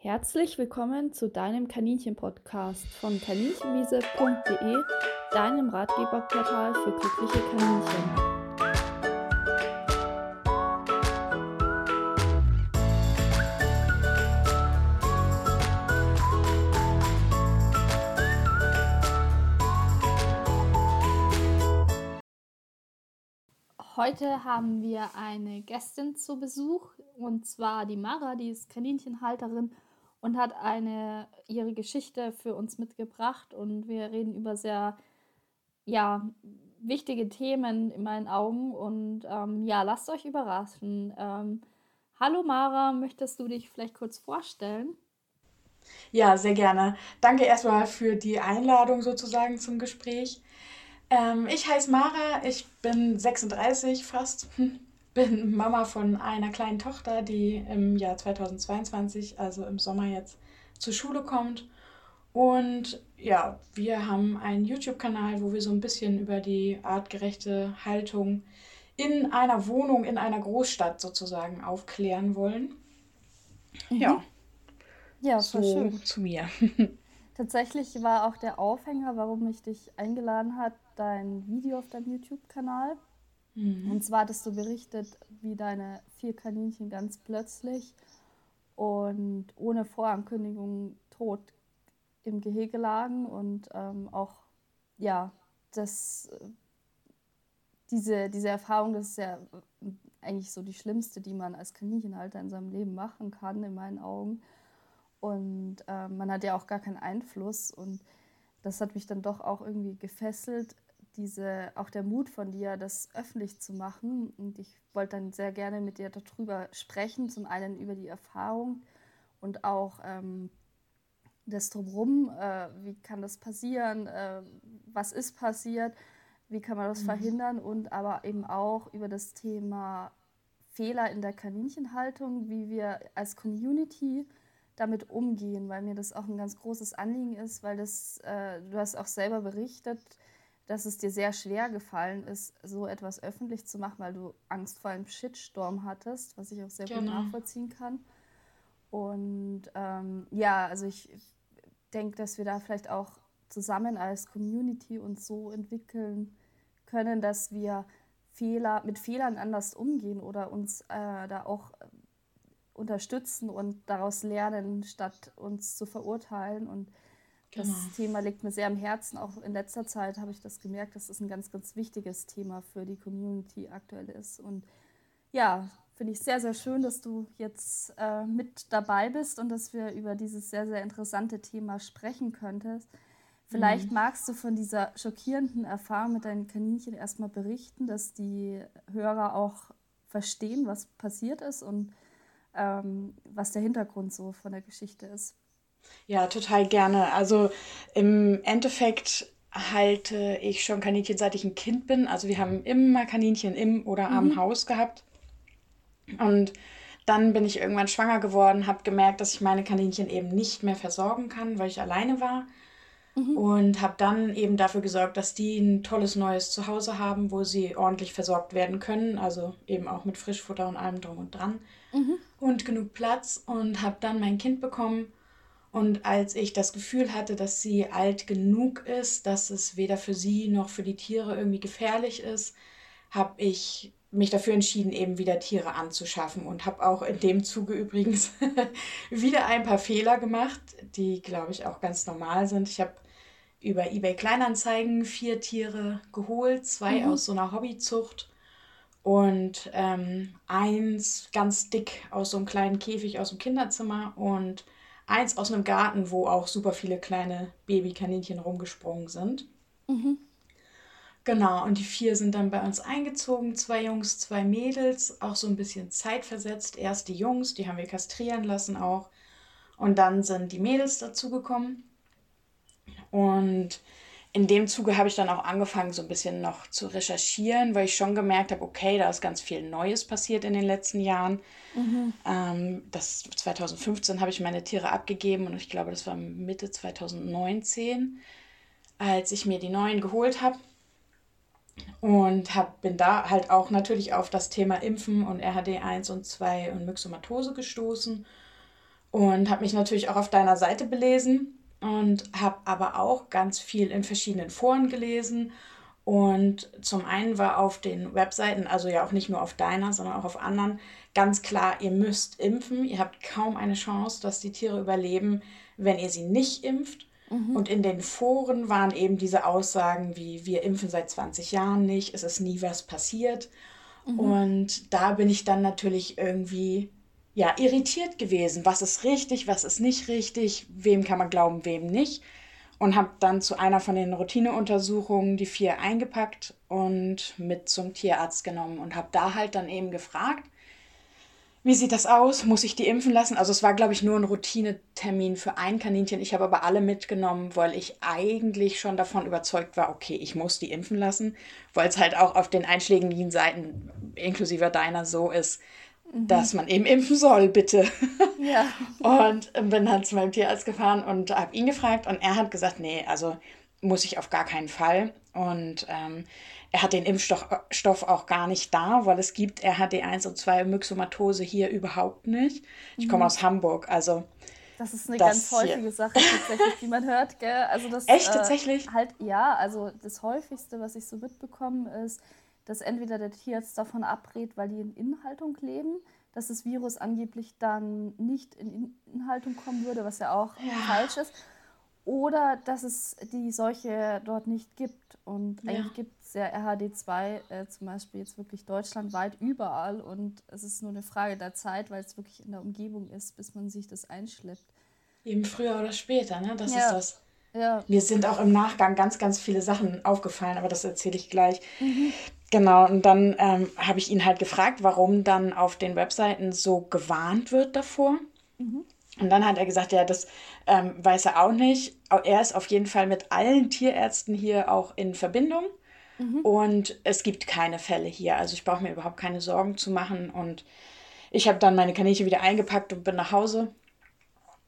Herzlich willkommen zu deinem Kaninchen-Podcast von kaninchenwiese.de, deinem Ratgeberportal für glückliche Kaninchen. Heute haben wir eine Gästin zu Besuch und zwar die Mara, die ist Kaninchenhalterin und hat eine ihre Geschichte für uns mitgebracht und wir reden über sehr ja wichtige Themen in meinen Augen und ähm, ja lasst euch überraschen. Ähm, hallo Mara, möchtest du dich vielleicht kurz vorstellen? Ja, sehr gerne. Danke erstmal für die Einladung sozusagen zum Gespräch. Ähm, ich heiße Mara, ich bin 36 fast, bin Mama von einer kleinen Tochter, die im Jahr 2022, also im Sommer jetzt, zur Schule kommt. Und ja, wir haben einen YouTube-Kanal, wo wir so ein bisschen über die artgerechte Haltung in einer Wohnung, in einer Großstadt sozusagen aufklären wollen. Mhm. Ja. Ja, so schön. zu mir. Tatsächlich war auch der Aufhänger, warum ich dich eingeladen habe, dein Video auf deinem YouTube-Kanal. Mhm. Und zwar hattest du berichtet, wie deine vier Kaninchen ganz plötzlich und ohne Vorankündigung tot im Gehege lagen und ähm, auch, ja, das, diese, diese Erfahrung, das ist ja eigentlich so die schlimmste, die man als Kaninchenhalter in seinem Leben machen kann, in meinen Augen. Und äh, man hat ja auch gar keinen Einfluss. Und das hat mich dann doch auch irgendwie gefesselt, diese, auch der Mut von dir, das öffentlich zu machen. Und ich wollte dann sehr gerne mit dir darüber sprechen. Zum einen über die Erfahrung und auch ähm, das Drumherum. Äh, wie kann das passieren? Äh, was ist passiert? Wie kann man das mhm. verhindern? Und aber eben auch über das Thema Fehler in der Kaninchenhaltung, wie wir als Community damit umgehen, weil mir das auch ein ganz großes Anliegen ist, weil das, äh, du hast auch selber berichtet, dass es dir sehr schwer gefallen ist, so etwas öffentlich zu machen, weil du Angst vor einem Shitstorm hattest, was ich auch sehr genau. gut nachvollziehen kann. Und ähm, ja, also ich denke, dass wir da vielleicht auch zusammen als Community uns so entwickeln können, dass wir Fehler mit Fehlern anders umgehen oder uns äh, da auch unterstützen und daraus lernen, statt uns zu verurteilen. Und das genau. Thema liegt mir sehr am Herzen. Auch in letzter Zeit habe ich das gemerkt, dass es ein ganz, ganz wichtiges Thema für die Community aktuell ist. Und ja, finde ich sehr, sehr schön, dass du jetzt äh, mit dabei bist und dass wir über dieses sehr, sehr interessante Thema sprechen könntest. Vielleicht mhm. magst du von dieser schockierenden Erfahrung mit deinen Kaninchen erstmal berichten, dass die Hörer auch verstehen, was passiert ist und ähm, was der Hintergrund so von der Geschichte ist. Ja, total gerne. Also im Endeffekt halte ich schon Kaninchen, seit ich ein Kind bin. Also wir haben immer Kaninchen im oder am mhm. Haus gehabt. Und dann bin ich irgendwann schwanger geworden, habe gemerkt, dass ich meine Kaninchen eben nicht mehr versorgen kann, weil ich alleine war. Mhm. Und habe dann eben dafür gesorgt, dass die ein tolles neues Zuhause haben, wo sie ordentlich versorgt werden können. Also eben auch mit Frischfutter und allem drum und dran. Mhm. Und genug Platz. Und habe dann mein Kind bekommen. Und als ich das Gefühl hatte, dass sie alt genug ist, dass es weder für sie noch für die Tiere irgendwie gefährlich ist, habe ich mich dafür entschieden, eben wieder Tiere anzuschaffen und habe auch in dem Zuge übrigens wieder ein paar Fehler gemacht, die, glaube ich, auch ganz normal sind. Ich habe über eBay Kleinanzeigen vier Tiere geholt, zwei mhm. aus so einer Hobbyzucht und ähm, eins ganz dick aus so einem kleinen Käfig aus dem Kinderzimmer und eins aus einem Garten, wo auch super viele kleine Babykaninchen rumgesprungen sind. Mhm. Genau, und die vier sind dann bei uns eingezogen, zwei Jungs, zwei Mädels, auch so ein bisschen zeitversetzt. Erst die Jungs, die haben wir kastrieren lassen auch. Und dann sind die Mädels dazugekommen. Und in dem Zuge habe ich dann auch angefangen, so ein bisschen noch zu recherchieren, weil ich schon gemerkt habe, okay, da ist ganz viel Neues passiert in den letzten Jahren. Mhm. Ähm, das 2015 habe ich meine Tiere abgegeben und ich glaube, das war Mitte 2019, als ich mir die neuen geholt habe. Und hab, bin da halt auch natürlich auf das Thema Impfen und RHD 1 und 2 und Myxomatose gestoßen und habe mich natürlich auch auf deiner Seite belesen und habe aber auch ganz viel in verschiedenen Foren gelesen. Und zum einen war auf den Webseiten, also ja auch nicht nur auf deiner, sondern auch auf anderen, ganz klar, ihr müsst impfen. Ihr habt kaum eine Chance, dass die Tiere überleben, wenn ihr sie nicht impft. Mhm. Und in den Foren waren eben diese Aussagen wie, wir impfen seit 20 Jahren nicht, es ist nie was passiert. Mhm. Und da bin ich dann natürlich irgendwie ja, irritiert gewesen. Was ist richtig, was ist nicht richtig, wem kann man glauben, wem nicht. Und habe dann zu einer von den Routineuntersuchungen die vier eingepackt und mit zum Tierarzt genommen und habe da halt dann eben gefragt, wie sieht das aus? Muss ich die impfen lassen? Also es war, glaube ich, nur ein Routinetermin für ein Kaninchen. Ich habe aber alle mitgenommen, weil ich eigentlich schon davon überzeugt war, okay, ich muss die impfen lassen, weil es halt auch auf den einschlägigen Seiten, inklusive deiner, so ist, mhm. dass man eben impfen soll, bitte. Ja. und bin dann zu meinem Tierarzt gefahren und habe ihn gefragt und er hat gesagt, nee, also muss ich auf gar keinen Fall. Und ähm, er hat den Impfstoff auch gar nicht da, weil es gibt RHD1 und 2 Myxomatose hier überhaupt nicht. Ich komme mhm. aus Hamburg, also. Das ist eine ganz häufige hier. Sache tatsächlich, die man hört, gell? Also das, Echt, äh, tatsächlich? Äh, halt, ja, also das häufigste, was ich so mitbekomme, ist, dass entweder der Tierarzt davon abrät, weil die in Inhaltung leben, dass das Virus angeblich dann nicht in Inhaltung kommen würde, was ja auch ja. falsch ist oder dass es die Seuche dort nicht gibt. Und ja. eigentlich gibt es ja RHD2 äh, zum Beispiel jetzt wirklich deutschlandweit überall und es ist nur eine Frage der Zeit, weil es wirklich in der Umgebung ist, bis man sich das einschleppt. Eben früher oder später, ne? Das ja. ist das. Ja. Mir sind auch im Nachgang ganz, ganz viele Sachen aufgefallen, aber das erzähle ich gleich. Mhm. Genau, und dann ähm, habe ich ihn halt gefragt, warum dann auf den Webseiten so gewarnt wird davor. Mhm. Und dann hat er gesagt, ja, das ähm, weiß er auch nicht. Er ist auf jeden Fall mit allen Tierärzten hier auch in Verbindung. Mhm. Und es gibt keine Fälle hier. Also ich brauche mir überhaupt keine Sorgen zu machen. Und ich habe dann meine Kaninchen wieder eingepackt und bin nach Hause.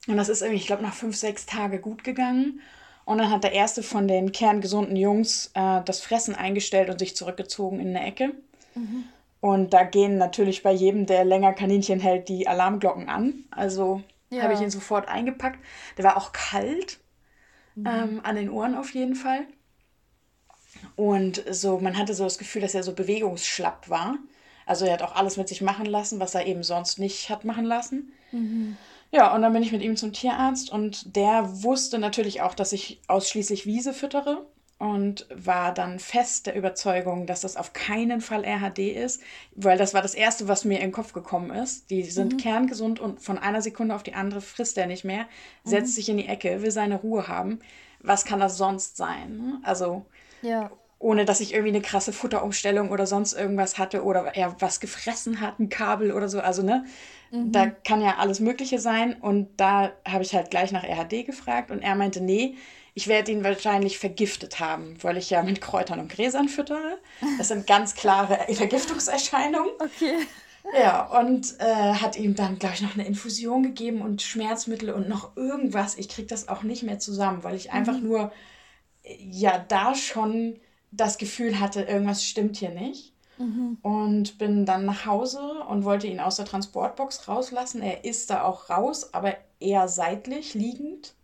Und das ist irgendwie, ich glaube, nach fünf, sechs Tagen gut gegangen. Und dann hat der erste von den kerngesunden Jungs äh, das Fressen eingestellt und sich zurückgezogen in eine Ecke. Mhm. Und da gehen natürlich bei jedem, der länger Kaninchen hält, die Alarmglocken an. Also ja. habe ich ihn sofort eingepackt. Der war auch kalt, mhm. ähm, an den Ohren auf jeden Fall. Und so, man hatte so das Gefühl, dass er so bewegungsschlapp war. Also er hat auch alles mit sich machen lassen, was er eben sonst nicht hat machen lassen. Mhm. Ja, und dann bin ich mit ihm zum Tierarzt und der wusste natürlich auch, dass ich ausschließlich Wiese füttere und war dann fest der Überzeugung, dass das auf keinen Fall RHD ist, weil das war das Erste, was mir in den Kopf gekommen ist. Die sind mhm. kerngesund und von einer Sekunde auf die andere frisst er nicht mehr, setzt mhm. sich in die Ecke, will seine Ruhe haben. Was kann das sonst sein? Also, ja. ohne dass ich irgendwie eine krasse Futterumstellung oder sonst irgendwas hatte oder er was gefressen hat, ein Kabel oder so. Also, ne? Mhm. Da kann ja alles Mögliche sein. Und da habe ich halt gleich nach RHD gefragt und er meinte, nee, ich werde ihn wahrscheinlich vergiftet haben, weil ich ja mit Kräutern und Gräsern füttere. Das sind ganz klare Vergiftungserscheinungen. Okay. Ja, und äh, hat ihm dann, glaube ich, noch eine Infusion gegeben und Schmerzmittel und noch irgendwas. Ich kriege das auch nicht mehr zusammen, weil ich einfach mhm. nur, ja, da schon das Gefühl hatte, irgendwas stimmt hier nicht. Mhm. Und bin dann nach Hause und wollte ihn aus der Transportbox rauslassen. Er ist da auch raus, aber eher seitlich liegend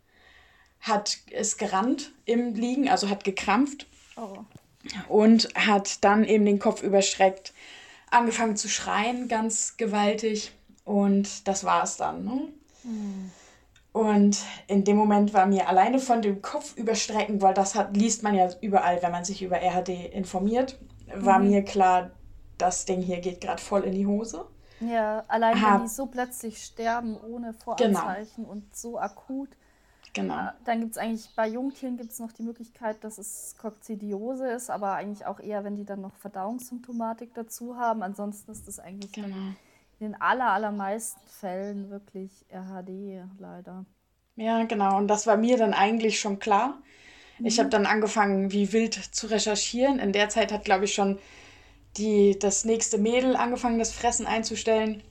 hat es gerannt im Liegen, also hat gekrampft oh. und hat dann eben den Kopf überschreckt, angefangen zu schreien, ganz gewaltig und das war es dann. Ne? Mhm. Und in dem Moment war mir alleine von dem Kopf überstrecken, weil das hat, liest man ja überall, wenn man sich über RHD informiert, war mhm. mir klar, das Ding hier geht gerade voll in die Hose. Ja, allein wenn die so plötzlich sterben ohne Voranzeichen genau. und so akut. Genau. Äh, dann gibt es eigentlich bei Jungtieren gibt es noch die Möglichkeit, dass es Kokzidiose ist, aber eigentlich auch eher, wenn die dann noch Verdauungssymptomatik dazu haben. Ansonsten ist das eigentlich genau. in den aller, allermeisten Fällen wirklich RHD leider. Ja, genau. Und das war mir dann eigentlich schon klar. Mhm. Ich habe dann angefangen, wie wild zu recherchieren. In der Zeit hat, glaube ich, schon die, das nächste Mädel angefangen, das Fressen einzustellen.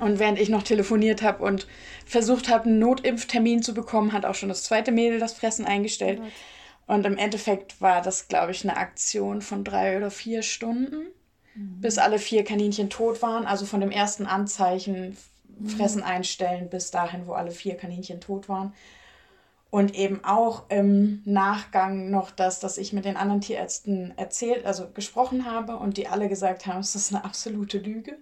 Und während ich noch telefoniert habe und versucht habe, einen Notimpftermin zu bekommen, hat auch schon das zweite Mädel das Fressen eingestellt. Oh und im Endeffekt war das, glaube ich, eine Aktion von drei oder vier Stunden, mhm. bis alle vier Kaninchen tot waren. Also von dem ersten Anzeichen mhm. Fressen einstellen bis dahin, wo alle vier Kaninchen tot waren. Und eben auch im Nachgang noch das, dass ich mit den anderen Tierärzten erzählt, also gesprochen habe und die alle gesagt haben, es ist eine absolute Lüge.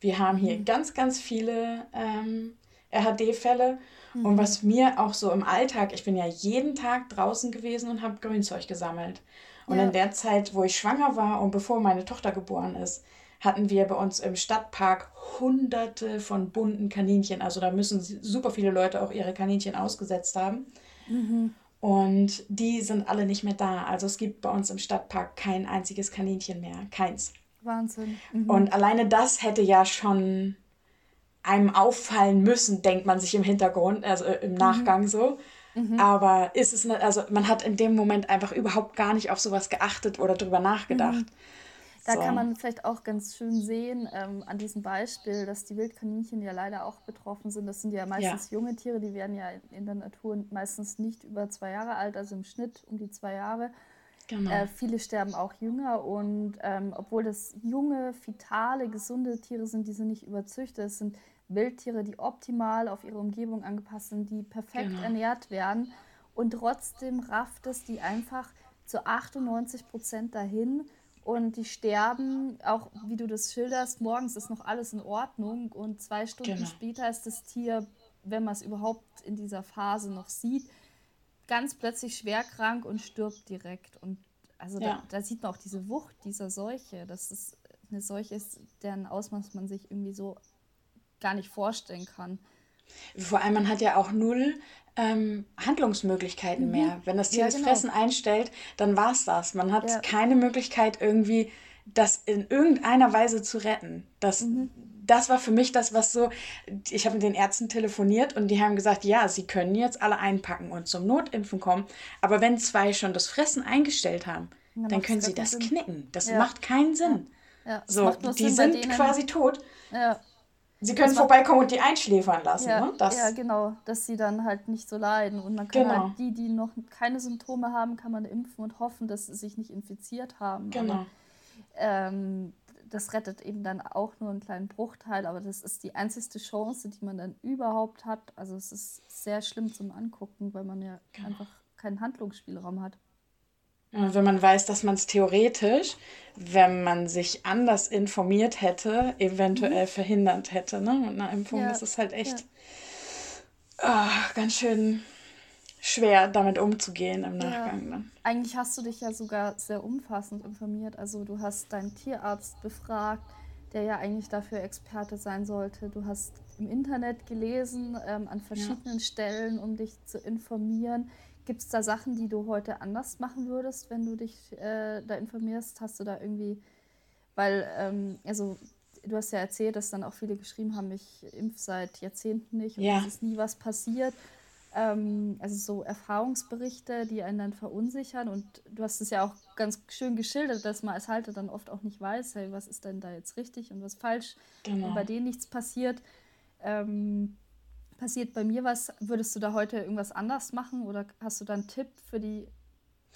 Wir haben hier mhm. ganz, ganz viele ähm, RHD-Fälle. Mhm. Und was mir auch so im Alltag, ich bin ja jeden Tag draußen gewesen und habe Grünzeug gesammelt. Und ja. in der Zeit, wo ich schwanger war und bevor meine Tochter geboren ist, hatten wir bei uns im Stadtpark hunderte von bunten Kaninchen. Also da müssen super viele Leute auch ihre Kaninchen ausgesetzt haben. Mhm. Und die sind alle nicht mehr da. Also es gibt bei uns im Stadtpark kein einziges Kaninchen mehr. Keins. Wahnsinn. Mhm. Und alleine das hätte ja schon einem auffallen müssen, denkt man sich im Hintergrund, also äh, im mhm. Nachgang mhm. so. Mhm. Aber ist es nicht, also man hat in dem Moment einfach überhaupt gar nicht auf sowas geachtet oder drüber nachgedacht. Da so. kann man vielleicht auch ganz schön sehen ähm, an diesem Beispiel, dass die Wildkaninchen ja leider auch betroffen sind. Das sind ja meistens ja. junge Tiere, die werden ja in der Natur meistens nicht über zwei Jahre alt, also im Schnitt um die zwei Jahre. Genau. Äh, viele sterben auch jünger und ähm, obwohl das junge, vitale, gesunde Tiere sind, die sind nicht überzüchtet. Es sind Wildtiere, die optimal auf ihre Umgebung angepasst sind, die perfekt genau. ernährt werden. Und trotzdem rafft es die einfach zu 98 Prozent dahin. Und die sterben, auch wie du das schilderst, morgens ist noch alles in Ordnung und zwei Stunden genau. später ist das Tier, wenn man es überhaupt in dieser Phase noch sieht, ganz plötzlich schwer krank und stirbt direkt. Und also ja. da, da, sieht man auch diese Wucht dieser Seuche. Das ist eine Seuche ist, deren Ausmaß man sich irgendwie so gar nicht vorstellen kann. Vor allem, man hat ja auch null ähm, Handlungsmöglichkeiten mhm. mehr. Wenn das Tier ja, das genau. Fressen einstellt, dann war es das. Man hat ja. keine Möglichkeit, irgendwie das in irgendeiner Weise zu retten. Das, mhm das war für mich das, was so, ich habe mit den Ärzten telefoniert und die haben gesagt, ja, sie können jetzt alle einpacken und zum Notimpfen kommen, aber wenn zwei schon das Fressen eingestellt haben, ja, dann können sie das Sinn. knicken. Das ja. macht keinen Sinn. Ja. so, die Sinn sind quasi tot. Sie können vorbeikommen und die einschläfern lassen. Ja, ne? das, ja, genau, dass sie dann halt nicht so leiden. Und man kann genau. halt die, die noch keine Symptome haben, kann man impfen und hoffen, dass sie sich nicht infiziert haben. Genau. Aber, ähm, das rettet eben dann auch nur einen kleinen Bruchteil, aber das ist die einzigste Chance, die man dann überhaupt hat. Also es ist sehr schlimm zum Angucken, weil man ja genau. einfach keinen Handlungsspielraum hat. Wenn man weiß, dass man es theoretisch, wenn man sich anders informiert hätte, eventuell mhm. verhindert hätte. Ne? Mit einer Impfung, ja. das ist halt echt ja. oh, ganz schön schwer, damit umzugehen im Nachgang. Ja. Dann. Eigentlich hast du dich ja sogar sehr umfassend informiert. Also du hast deinen Tierarzt befragt, der ja eigentlich dafür Experte sein sollte. Du hast im Internet gelesen, ähm, an verschiedenen ja. Stellen, um dich zu informieren. Gibt es da Sachen, die du heute anders machen würdest, wenn du dich äh, da informierst? Hast du da irgendwie, weil, ähm, also du hast ja erzählt, dass dann auch viele geschrieben haben, ich impfe seit Jahrzehnten nicht und ja. es ist nie was passiert ähm, also so Erfahrungsberichte, die einen dann verunsichern. Und du hast es ja auch ganz schön geschildert, dass man als Halter dann oft auch nicht weiß, hey, was ist denn da jetzt richtig und was falsch, genau. und bei denen nichts passiert. Ähm, passiert bei mir was? Würdest du da heute irgendwas anders machen oder hast du da einen Tipp für die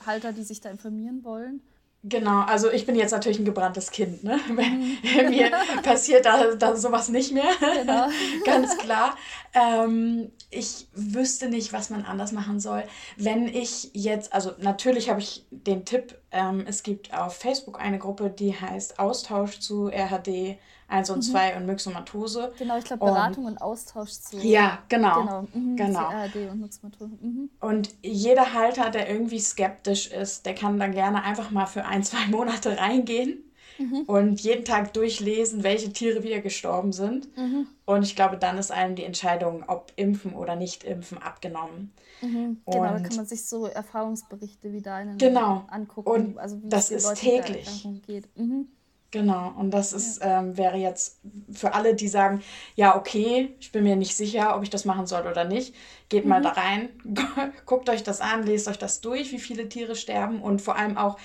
Halter, die sich da informieren wollen? Genau, also ich bin jetzt natürlich ein gebranntes Kind. Ne? Mhm. Mir passiert da, da sowas nicht mehr. Genau. Ganz klar. Ähm, ich wüsste nicht, was man anders machen soll. Wenn ich jetzt, also natürlich habe ich den Tipp, ähm, es gibt auf Facebook eine Gruppe, die heißt Austausch zu RHD 1 und mhm. 2 und Myxomatose. Genau, ich glaube Beratung und, und, Austausch zu. Ja, genau. Genau. Mhm, genau. RHD und Myxomatose. Mhm. Und jeder Halter, der irgendwie skeptisch ist, der kann dann gerne einfach mal für ein, zwei Monate reingehen mhm. und jeden Tag durchlesen, welche Tiere wieder gestorben sind. Mhm. Und ich glaube, dann ist einem die Entscheidung, ob impfen oder nicht impfen, abgenommen. Mhm. Genau, da kann man sich so Erfahrungsberichte wie deinen genau. angucken. Und also wie das ist täglich. Geht. Genau, und das ist, ja. ähm, wäre jetzt für alle, die sagen, ja, okay, ich bin mir nicht sicher, ob ich das machen soll oder nicht, geht mhm. mal da rein, guckt euch das an, lest euch das durch, wie viele Tiere sterben und vor allem auch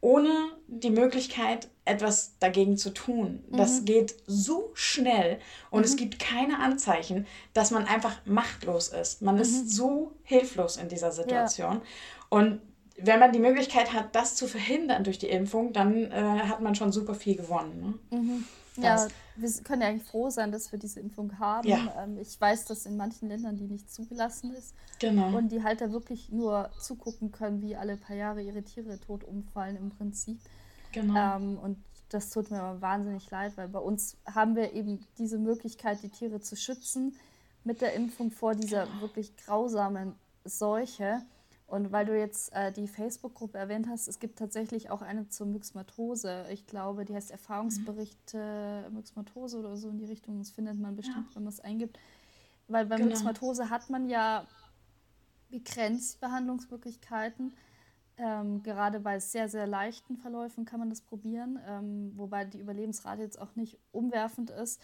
ohne die Möglichkeit, etwas dagegen zu tun. Mhm. Das geht so schnell und mhm. es gibt keine Anzeichen, dass man einfach machtlos ist. Man ist mhm. so hilflos in dieser Situation. Ja. Und wenn man die Möglichkeit hat, das zu verhindern durch die Impfung, dann äh, hat man schon super viel gewonnen. Ne? Mhm. Ja, wir können ja eigentlich froh sein, dass wir diese Impfung haben. Ja. Ähm, ich weiß, dass in manchen Ländern die nicht zugelassen ist. Genau. Und die halt da wirklich nur zugucken können, wie alle paar Jahre ihre Tiere tot umfallen im Prinzip. Genau. Ähm, und das tut mir wahnsinnig leid, weil bei uns haben wir eben diese Möglichkeit, die Tiere zu schützen mit der Impfung vor dieser wirklich grausamen Seuche. Und weil du jetzt äh, die Facebook-Gruppe erwähnt hast, es gibt tatsächlich auch eine zur Myxmatose. Ich glaube, die heißt Erfahrungsberichte mhm. Myxmatose oder so in die Richtung. Das findet man bestimmt, ja. wenn man es eingibt. Weil bei genau. Myxmatose hat man ja begrenzt Behandlungsmöglichkeiten. Ähm, gerade bei sehr, sehr leichten Verläufen kann man das probieren, ähm, wobei die Überlebensrate jetzt auch nicht umwerfend ist.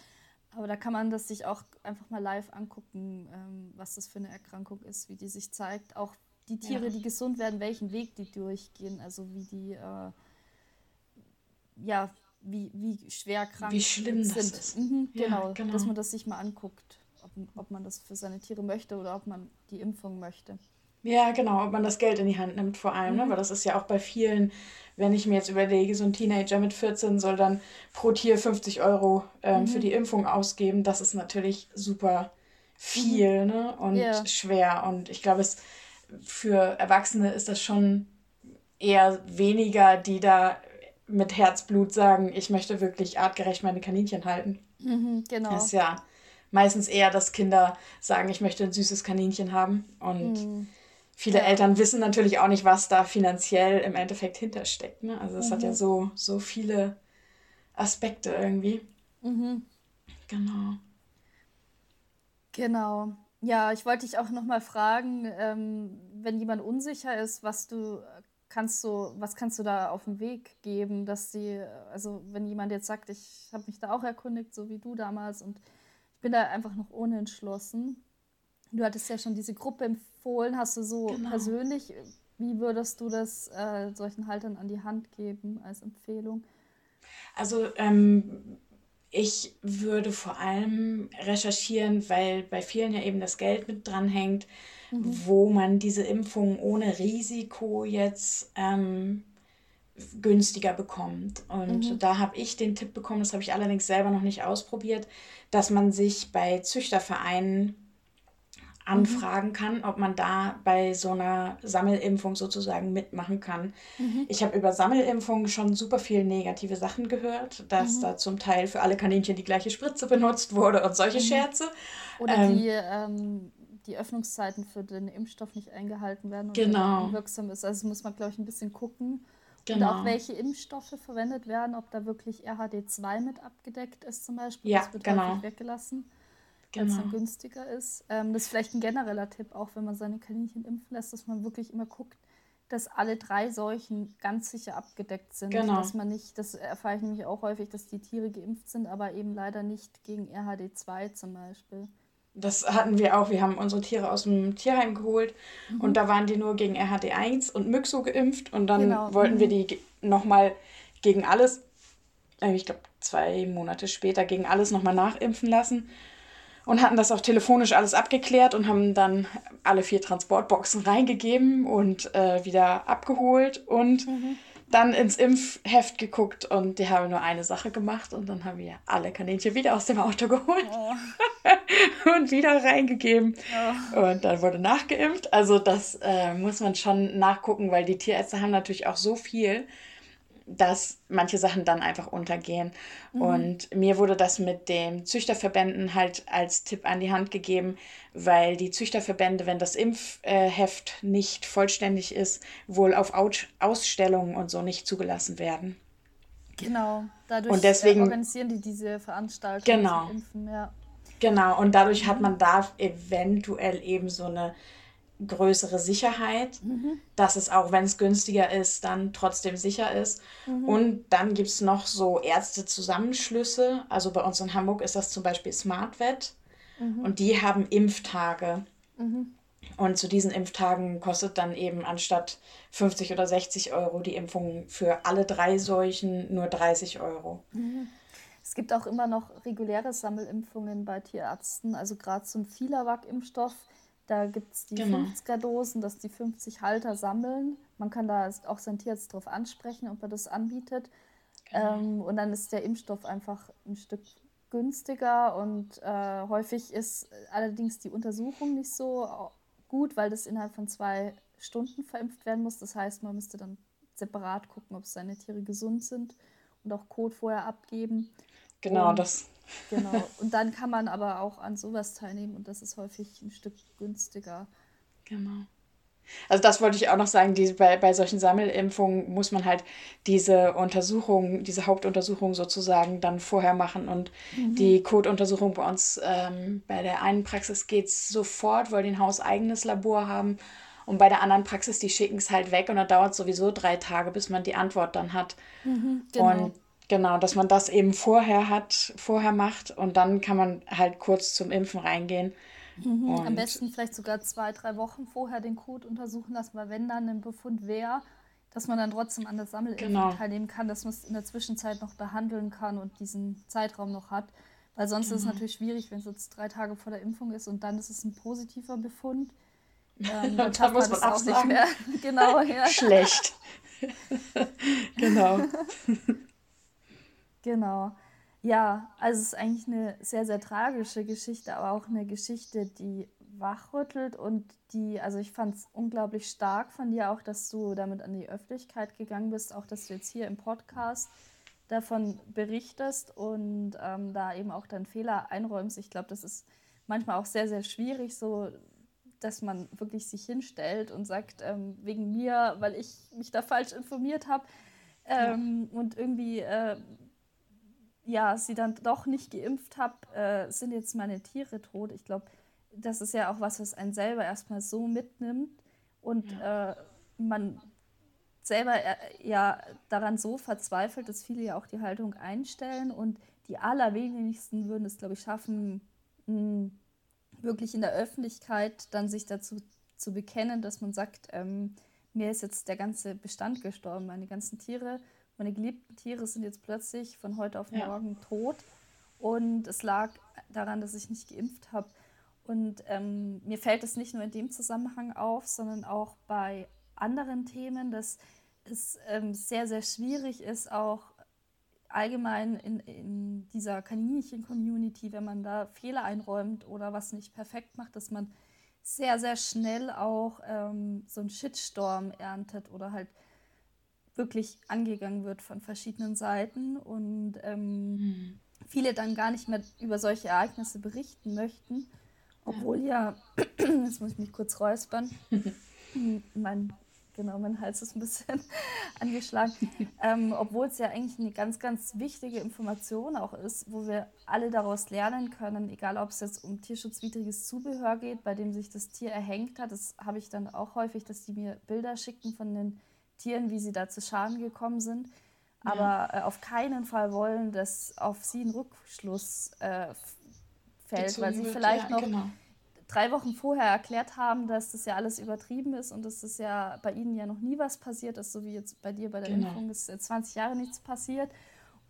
Aber da kann man das sich auch einfach mal live angucken, ähm, was das für eine Erkrankung ist, wie die sich zeigt. Auch die Tiere, ja. die gesund werden, welchen Weg die durchgehen, also wie die, äh, ja, wie, wie schwer krank wie schlimm sind. Das ist. Mhm, genau, ja, genau, dass man das sich mal anguckt, ob, ob man das für seine Tiere möchte oder ob man die Impfung möchte. Ja, genau, ob man das Geld in die Hand nimmt vor allem, ne? mhm. ne? weil das ist ja auch bei vielen, wenn ich mir jetzt überlege, so ein Teenager mit 14 soll dann pro Tier 50 Euro ähm, mhm. für die Impfung ausgeben, das ist natürlich super viel mhm. ne? und ja. schwer und ich glaube, es für Erwachsene ist das schon eher weniger, die da mit Herzblut sagen, ich möchte wirklich artgerecht meine Kaninchen halten. Mhm, genau. Das ist ja meistens eher, dass Kinder sagen, ich möchte ein süßes Kaninchen haben. Und mhm. viele ja. Eltern wissen natürlich auch nicht, was da finanziell im Endeffekt hintersteckt. Ne? Also es mhm. hat ja mhm. so, so viele Aspekte irgendwie. Mhm. Genau. Genau. Ja, ich wollte dich auch noch mal fragen, ähm, wenn jemand unsicher ist, was du kannst du, was kannst du da auf den Weg geben, dass sie, also wenn jemand jetzt sagt, ich habe mich da auch erkundigt, so wie du damals, und ich bin da einfach noch unentschlossen. Du hattest ja schon diese Gruppe empfohlen, hast du so genau. persönlich, wie würdest du das äh, solchen Haltern an die Hand geben als Empfehlung? Also ähm, ich würde vor allem recherchieren, weil bei vielen ja eben das Geld mit dranhängt, mhm. wo man diese Impfung ohne Risiko jetzt ähm, günstiger bekommt. Und mhm. da habe ich den Tipp bekommen, das habe ich allerdings selber noch nicht ausprobiert, dass man sich bei Züchtervereinen. Anfragen kann, ob man da bei so einer Sammelimpfung sozusagen mitmachen kann. Mhm. Ich habe über Sammelimpfungen schon super viele negative Sachen gehört, dass mhm. da zum Teil für alle Kaninchen die gleiche Spritze benutzt wurde und solche mhm. Scherze. Oder ähm, die, ähm, die Öffnungszeiten für den Impfstoff nicht eingehalten werden und genau. wirksam ist. Also muss man, glaube ich, ein bisschen gucken. Genau. Und auch genau. welche Impfstoffe verwendet werden, ob da wirklich RHD2 mit abgedeckt ist zum Beispiel. Ja, das wird genau. häufig weggelassen genau. es dann günstiger ist. Ähm, das ist vielleicht ein genereller Tipp, auch wenn man seine Kaninchen impfen lässt, dass man wirklich immer guckt, dass alle drei Seuchen ganz sicher abgedeckt sind. Genau. Dass man nicht, das erfahre ich nämlich auch häufig, dass die Tiere geimpft sind, aber eben leider nicht gegen RHD2 zum Beispiel. Das hatten wir auch. Wir haben unsere Tiere aus dem Tierheim geholt mhm. und da waren die nur gegen RHD1 und Myxo geimpft und dann genau. wollten mhm. wir die nochmal gegen alles, äh, ich glaube zwei Monate später, gegen alles nochmal nachimpfen lassen und hatten das auch telefonisch alles abgeklärt und haben dann alle vier Transportboxen reingegeben und äh, wieder abgeholt und mhm. dann ins Impfheft geguckt und die haben nur eine Sache gemacht und dann haben wir alle Kaninchen wieder aus dem Auto geholt oh. und wieder reingegeben oh. und dann wurde nachgeimpft. Also das äh, muss man schon nachgucken, weil die Tierärzte haben natürlich auch so viel dass manche Sachen dann einfach untergehen. Mhm. Und mir wurde das mit den Züchterverbänden halt als Tipp an die Hand gegeben, weil die Züchterverbände, wenn das Impfheft nicht vollständig ist, wohl auf Ausstellungen und so nicht zugelassen werden. Genau, dadurch und deswegen, organisieren die diese Veranstaltungen genau, Impfen, ja. Genau, und dadurch hat man da eventuell eben so eine größere Sicherheit, mhm. dass es auch, wenn es günstiger ist, dann trotzdem sicher ist. Mhm. Und dann gibt es noch so Ärztezusammenschlüsse. Also bei uns in Hamburg ist das zum Beispiel SmartVet. Mhm. Und die haben Impftage. Mhm. Und zu diesen Impftagen kostet dann eben anstatt 50 oder 60 Euro die Impfung für alle drei Seuchen nur 30 Euro. Mhm. Es gibt auch immer noch reguläre Sammelimpfungen bei Tierärzten, also gerade zum Filavac-Impfstoff da gibt es die genau. 50er-Dosen, dass die 50 Halter sammeln. Man kann da auch sein Tier jetzt drauf ansprechen, ob er das anbietet. Genau. Ähm, und dann ist der Impfstoff einfach ein Stück günstiger und äh, häufig ist allerdings die Untersuchung nicht so gut, weil das innerhalb von zwei Stunden verimpft werden muss. Das heißt, man müsste dann separat gucken, ob seine Tiere gesund sind und auch Kot vorher abgeben. Genau, und, das. Genau. Und dann kann man aber auch an sowas teilnehmen und das ist häufig ein Stück günstiger. Genau. Also das wollte ich auch noch sagen, die, bei, bei solchen Sammelimpfungen muss man halt diese Untersuchung, diese Hauptuntersuchung sozusagen dann vorher machen. Und mhm. die Kotuntersuchung bei uns, ähm, bei der einen Praxis geht es sofort, weil die ein hauseigenes Labor haben. Und bei der anderen Praxis, die schicken es halt weg und dann dauert es sowieso drei Tage, bis man die Antwort dann hat. Mhm, genau. Und genau, dass man das eben vorher hat, vorher macht und dann kann man halt kurz zum Impfen reingehen. Mhm, am besten vielleicht sogar zwei, drei Wochen vorher den Code untersuchen lassen, weil wenn dann ein Befund wäre, dass man dann trotzdem an der Sammelimpfung genau. teilnehmen kann, dass man es in der Zwischenzeit noch behandeln kann und diesen Zeitraum noch hat. Weil sonst genau. ist es genau. natürlich schwierig, wenn es jetzt drei Tage vor der Impfung ist und dann ist es ein positiver Befund. Ähm, dann da muss man, man auch nicht mehr. genau, ja. Schlecht. genau. Genau. Ja, also es ist eigentlich eine sehr, sehr tragische Geschichte, aber auch eine Geschichte, die wachrüttelt und die, also ich fand es unglaublich stark von dir auch, dass du damit an die Öffentlichkeit gegangen bist, auch dass du jetzt hier im Podcast davon berichtest und ähm, da eben auch deinen Fehler einräumst. Ich glaube, das ist manchmal auch sehr, sehr schwierig, so dass man wirklich sich hinstellt und sagt, ähm, wegen mir, weil ich mich da falsch informiert habe ähm, ja. und irgendwie äh, ja, sie dann doch nicht geimpft habe, äh, sind jetzt meine Tiere tot. Ich glaube, das ist ja auch was, was einen selber erstmal so mitnimmt und ja. äh, man selber äh, ja daran so verzweifelt, dass viele ja auch die Haltung einstellen und die allerwenigsten würden es, glaube ich, schaffen, mh, wirklich in der Öffentlichkeit dann sich dazu zu bekennen, dass man sagt, ähm, mir ist jetzt der ganze Bestand gestorben, meine ganzen Tiere meine geliebten Tiere sind jetzt plötzlich von heute auf morgen ja. tot. Und es lag daran, dass ich nicht geimpft habe. Und ähm, mir fällt es nicht nur in dem Zusammenhang auf, sondern auch bei anderen Themen, dass es ähm, sehr, sehr schwierig ist, auch allgemein in, in dieser Kaninchen-Community, wenn man da Fehler einräumt oder was nicht perfekt macht, dass man sehr, sehr schnell auch ähm, so einen Shitstorm erntet oder halt wirklich angegangen wird von verschiedenen Seiten und ähm, mhm. viele dann gar nicht mehr über solche Ereignisse berichten möchten, obwohl ja, ja jetzt muss ich mich kurz räuspern, mein, genau, mein Hals ist ein bisschen angeschlagen, ähm, obwohl es ja eigentlich eine ganz, ganz wichtige Information auch ist, wo wir alle daraus lernen können, egal ob es jetzt um tierschutzwidriges Zubehör geht, bei dem sich das Tier erhängt hat, das habe ich dann auch häufig, dass die mir Bilder schicken von den Tieren, wie sie da zu Schaden gekommen sind, aber ja. äh, auf keinen Fall wollen, dass auf sie ein Rückschluss äh, fällt, weil sie wird, vielleicht ja, noch genau. drei Wochen vorher erklärt haben, dass das ja alles übertrieben ist und dass das ja bei ihnen ja noch nie was passiert ist, so wie jetzt bei dir bei der genau. Impfung ist 20 Jahre nichts passiert.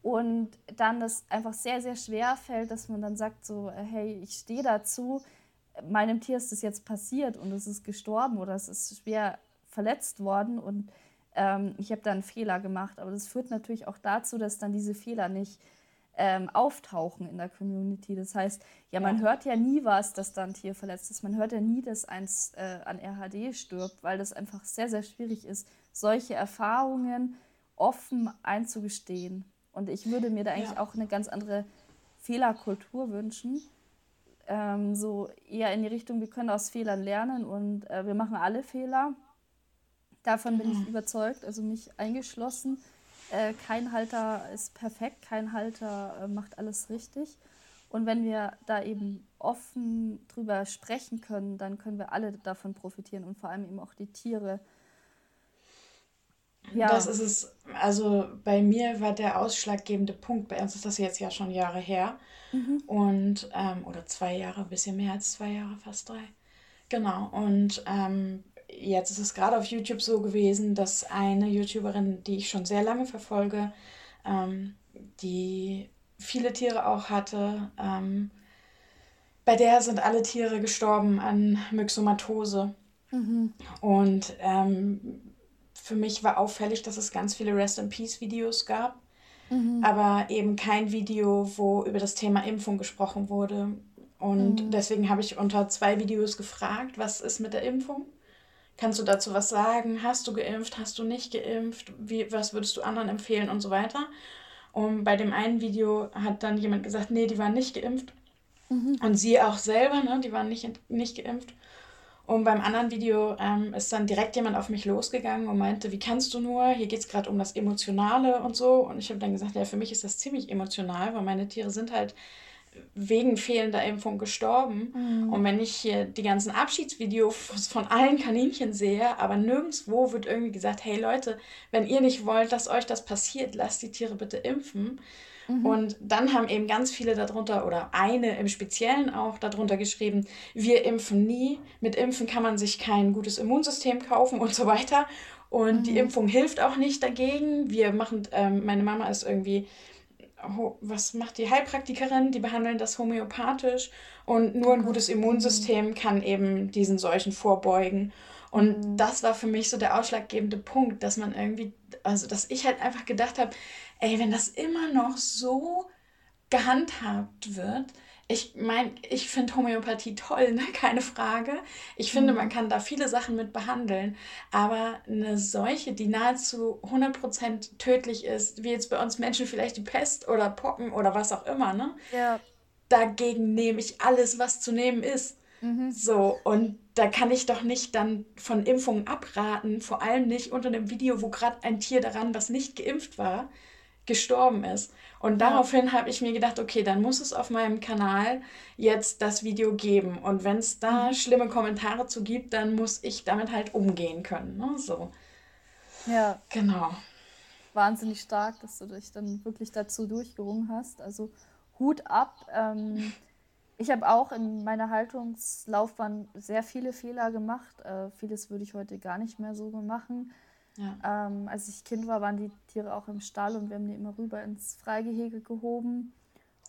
Und dann das einfach sehr, sehr schwer fällt, dass man dann sagt, so, äh, hey, ich stehe dazu, meinem Tier ist das jetzt passiert und es ist gestorben oder es ist schwer verletzt worden und ähm, ich habe da einen Fehler gemacht. Aber das führt natürlich auch dazu, dass dann diese Fehler nicht ähm, auftauchen in der Community. Das heißt, ja, man ja. hört ja nie was, dass da ein Tier verletzt ist. Man hört ja nie, dass eins äh, an RHD stirbt, weil das einfach sehr, sehr schwierig ist, solche Erfahrungen offen einzugestehen. Und ich würde mir da eigentlich ja. auch eine ganz andere Fehlerkultur wünschen. Ähm, so eher in die Richtung, wir können aus Fehlern lernen und äh, wir machen alle Fehler. Davon bin ich mhm. überzeugt, also mich eingeschlossen. Äh, kein Halter ist perfekt, kein Halter äh, macht alles richtig. Und wenn wir da eben offen drüber sprechen können, dann können wir alle davon profitieren und vor allem eben auch die Tiere. Ja. Das ist es. Also bei mir war der ausschlaggebende Punkt, bei uns ist das jetzt ja schon Jahre her. Mhm. Und, ähm, oder zwei Jahre, ein bisschen mehr als zwei Jahre, fast drei. Genau. Und ähm, jetzt ist es gerade auf YouTube so gewesen, dass eine YouTuberin, die ich schon sehr lange verfolge, ähm, die viele Tiere auch hatte, ähm, bei der sind alle Tiere gestorben an Myxomatose. Mhm. Und ähm, für mich war auffällig, dass es ganz viele Rest in Peace Videos gab. mhm. aber eben kein Video, wo über das Thema Impfung gesprochen wurde. Und mhm. deswegen habe ich unter zwei Videos gefragt, was ist mit der Impfung? Kannst du dazu was sagen? Hast du geimpft? Hast du nicht geimpft? Wie, was würdest du anderen empfehlen und so weiter? Und bei dem einen Video hat dann jemand gesagt, nee, die waren nicht geimpft. Mhm. Und sie auch selber, ne, die waren nicht, nicht geimpft. Und beim anderen Video ähm, ist dann direkt jemand auf mich losgegangen und meinte, wie kannst du nur? Hier geht es gerade um das Emotionale und so. Und ich habe dann gesagt, ja, für mich ist das ziemlich emotional, weil meine Tiere sind halt wegen fehlender Impfung gestorben. Mhm. Und wenn ich hier die ganzen Abschiedsvideos von allen Kaninchen sehe, aber nirgendwo wird irgendwie gesagt, hey Leute, wenn ihr nicht wollt, dass euch das passiert, lasst die Tiere bitte impfen. Mhm. Und dann haben eben ganz viele darunter oder eine im Speziellen auch darunter geschrieben, wir impfen nie, mit Impfen kann man sich kein gutes Immunsystem kaufen und so weiter. Und mhm. die Impfung hilft auch nicht dagegen. Wir machen, ähm, meine Mama ist irgendwie, was macht die Heilpraktikerin? Die behandeln das homöopathisch und nur ein gutes Immunsystem kann eben diesen Seuchen vorbeugen. Und mhm. das war für mich so der ausschlaggebende Punkt, dass man irgendwie, also dass ich halt einfach gedacht habe, ey, wenn das immer noch so gehandhabt wird, ich meine, ich finde Homöopathie toll, ne? keine Frage. Ich finde, mhm. man kann da viele Sachen mit behandeln. Aber eine Seuche, die nahezu 100% tödlich ist, wie jetzt bei uns Menschen vielleicht die Pest oder Pocken oder was auch immer, ne? Ja. Dagegen nehme ich alles, was zu nehmen ist. Mhm. So, und da kann ich doch nicht dann von Impfungen abraten, vor allem nicht unter einem Video, wo gerade ein Tier daran, was nicht geimpft war, gestorben ist. Und daraufhin habe ich mir gedacht, okay, dann muss es auf meinem Kanal jetzt das Video geben. Und wenn es da mhm. schlimme Kommentare zu gibt, dann muss ich damit halt umgehen können. Ne? So. Ja. Genau. Wahnsinnig stark, dass du dich dann wirklich dazu durchgerungen hast. Also Hut ab. Ähm, ich habe auch in meiner Haltungslaufbahn sehr viele Fehler gemacht. Äh, vieles würde ich heute gar nicht mehr so machen. Ja. Ähm, als ich Kind war, waren die Tiere auch im Stall und wir haben die immer rüber ins Freigehege gehoben.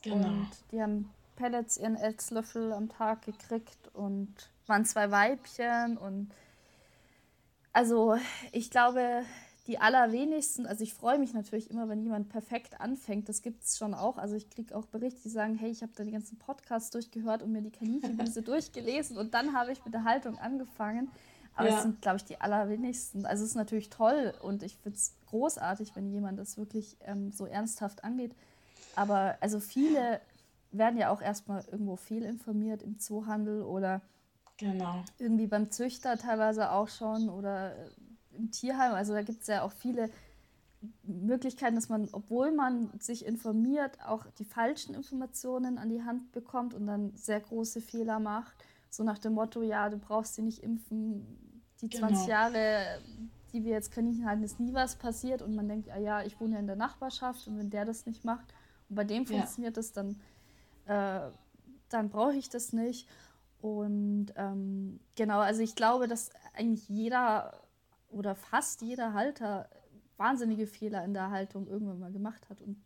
Genau. Und die haben Pellets ihren Esslöffel am Tag gekriegt und waren zwei Weibchen und also ich glaube, die allerwenigsten, also ich freue mich natürlich immer, wenn jemand perfekt anfängt, das gibt es schon auch. Also ich kriege auch Berichte, die sagen, hey, ich habe da die ganzen Podcasts durchgehört und mir die Kaninchenwiese durchgelesen und dann habe ich mit der Haltung angefangen. Aber ja. es sind, glaube ich, die allerwenigsten. Also es ist natürlich toll und ich finde es großartig, wenn jemand das wirklich ähm, so ernsthaft angeht. Aber also viele werden ja auch erstmal irgendwo fehlinformiert im Zoohandel oder genau. irgendwie beim Züchter teilweise auch schon oder äh, im Tierheim. Also da gibt es ja auch viele Möglichkeiten, dass man, obwohl man sich informiert, auch die falschen Informationen an die Hand bekommt und dann sehr große Fehler macht. So nach dem Motto, ja, du brauchst sie nicht impfen, die 20 genau. Jahre, die wir jetzt Kaninchen halten, ist nie was passiert und man denkt, ah ja, ich wohne ja in der Nachbarschaft und wenn der das nicht macht und bei dem funktioniert ja. das, dann, äh, dann brauche ich das nicht. Und ähm, genau, also ich glaube, dass eigentlich jeder oder fast jeder Halter wahnsinnige Fehler in der Haltung irgendwann mal gemacht hat und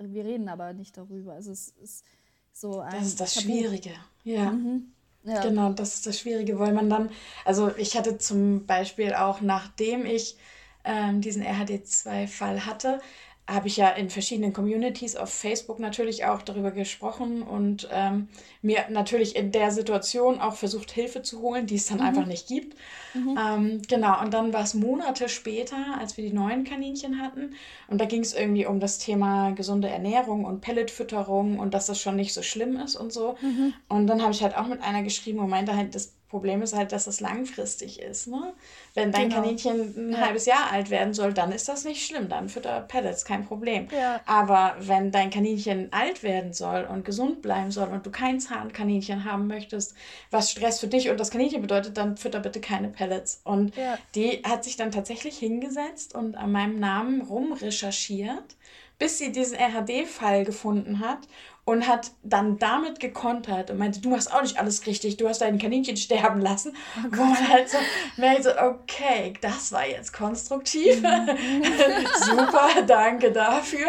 wir reden aber nicht darüber. Also es ist so ein. Das ist das Tabu. Schwierige, ja. Mhm. Ja. Genau, das ist das Schwierige, weil man dann, also ich hatte zum Beispiel auch, nachdem ich ähm, diesen RHD2-Fall hatte, habe ich ja in verschiedenen Communities auf Facebook natürlich auch darüber gesprochen und ähm, mir natürlich in der Situation auch versucht, Hilfe zu holen, die es dann mhm. einfach nicht gibt. Mhm. Ähm, genau, und dann war es Monate später, als wir die neuen Kaninchen hatten. Und da ging es irgendwie um das Thema gesunde Ernährung und Pelletfütterung und dass das schon nicht so schlimm ist und so. Mhm. Und dann habe ich halt auch mit einer geschrieben und meinte halt, das Problem ist halt, dass es langfristig ist. Ne? Wenn dein genau. Kaninchen ein ja. halbes Jahr alt werden soll, dann ist das nicht schlimm. Dann fütter Pellets, kein Problem. Ja. Aber wenn dein Kaninchen alt werden soll und gesund bleiben soll und du kein Zahnkaninchen haben möchtest, was Stress für dich und das Kaninchen bedeutet, dann fütter bitte keine Pellets. Und ja. die hat sich dann tatsächlich hingesetzt und an meinem Namen rumrecherchiert, bis sie diesen RHD-Fall gefunden hat und hat dann damit gekontert und meinte, du machst auch nicht alles richtig, du hast dein Kaninchen sterben lassen. Oh Wo man halt so merkt, so, okay, das war jetzt konstruktiv. Mhm. Super, danke dafür.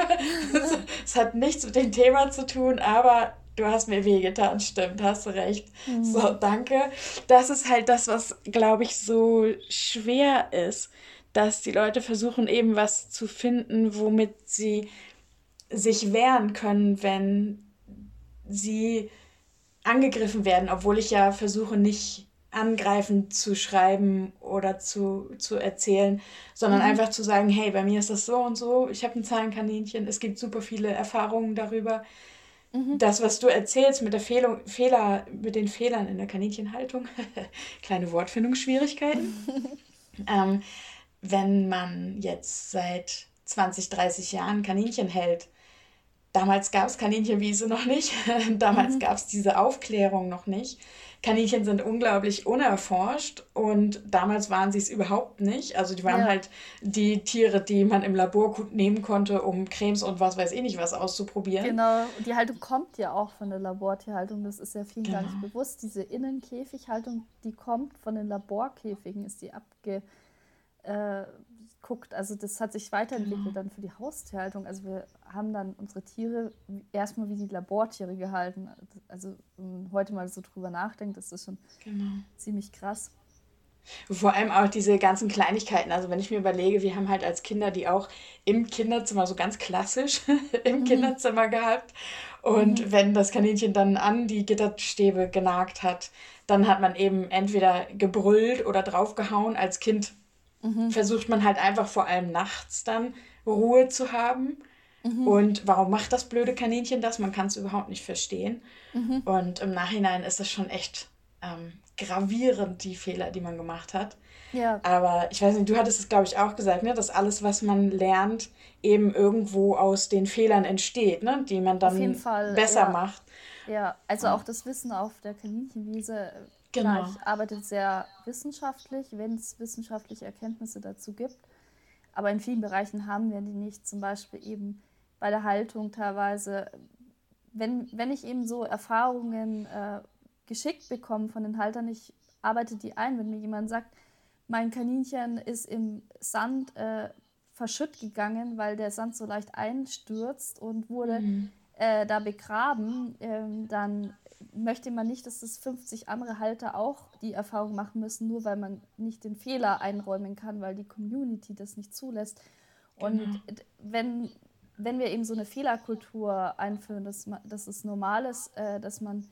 Es hat nichts mit dem Thema zu tun, aber du hast mir wehgetan, stimmt, hast recht. Mhm. So, danke. Das ist halt das, was, glaube ich, so schwer ist, dass die Leute versuchen, eben was zu finden, womit sie sich wehren können, wenn sie angegriffen werden, obwohl ich ja versuche, nicht angreifend zu schreiben oder zu, zu erzählen, sondern mhm. einfach zu sagen, hey, bei mir ist das so und so, ich habe ein Zahlenkaninchen, es gibt super viele Erfahrungen darüber. Mhm. Das, was du erzählst mit der Fehlung, Fehler, mit den Fehlern in der Kaninchenhaltung, kleine Wortfindungsschwierigkeiten. ähm, wenn man jetzt seit 20, 30 Jahren Kaninchen hält, damals gab es Kaninchenwiese noch nicht, damals mhm. gab es diese Aufklärung noch nicht. Kaninchen sind unglaublich unerforscht und damals waren sie es überhaupt nicht. Also die waren ja. halt die Tiere, die man im Labor gut nehmen konnte, um Cremes und was weiß ich nicht was auszuprobieren. Genau, die Haltung kommt ja auch von der Labortierhaltung, das ist ja vielen genau. gar nicht genau. bewusst. Diese Innenkäfighaltung, die kommt von den Laborkäfigen, ist die abge... Äh, guckt. Also das hat sich weiterentwickelt genau. dann für die Haustierhaltung. Also wir haben dann unsere Tiere erstmal wie die Labortiere gehalten. Also wenn man heute mal so drüber nachdenkt, ist das schon genau. ziemlich krass. Vor allem auch diese ganzen Kleinigkeiten. Also wenn ich mir überlege, wir haben halt als Kinder die auch im Kinderzimmer, so ganz klassisch im mhm. Kinderzimmer gehabt. Und mhm. wenn das Kaninchen dann an die Gitterstäbe genagt hat, dann hat man eben entweder gebrüllt oder draufgehauen. Als Kind mhm. versucht man halt einfach vor allem nachts dann Ruhe zu haben. Mhm. Und warum macht das blöde Kaninchen das? Man kann es überhaupt nicht verstehen. Mhm. Und im Nachhinein ist das schon echt ähm, gravierend, die Fehler, die man gemacht hat. Ja. Aber ich weiß nicht, du hattest es, glaube ich, auch gesagt, ne, dass alles, was man lernt, eben irgendwo aus den Fehlern entsteht, ne, die man dann Fall, besser ja. macht. Ja, also auch das Wissen auf der Kaninchenwiese Genau. Klar, ich arbeite sehr wissenschaftlich, wenn es wissenschaftliche Erkenntnisse dazu gibt. Aber in vielen Bereichen haben wir die nicht. Zum Beispiel eben bei der Haltung teilweise. Wenn, wenn ich eben so Erfahrungen äh, geschickt bekomme von den Haltern, ich arbeite die ein. Wenn mir jemand sagt, mein Kaninchen ist im Sand äh, verschütt gegangen, weil der Sand so leicht einstürzt und wurde mhm. äh, da begraben, ähm, dann möchte man nicht, dass das 50 andere Halter auch die Erfahrung machen müssen, nur weil man nicht den Fehler einräumen kann, weil die Community das nicht zulässt. Und genau. wenn, wenn wir eben so eine Fehlerkultur einführen, dass, dass es normal ist, äh, dass man,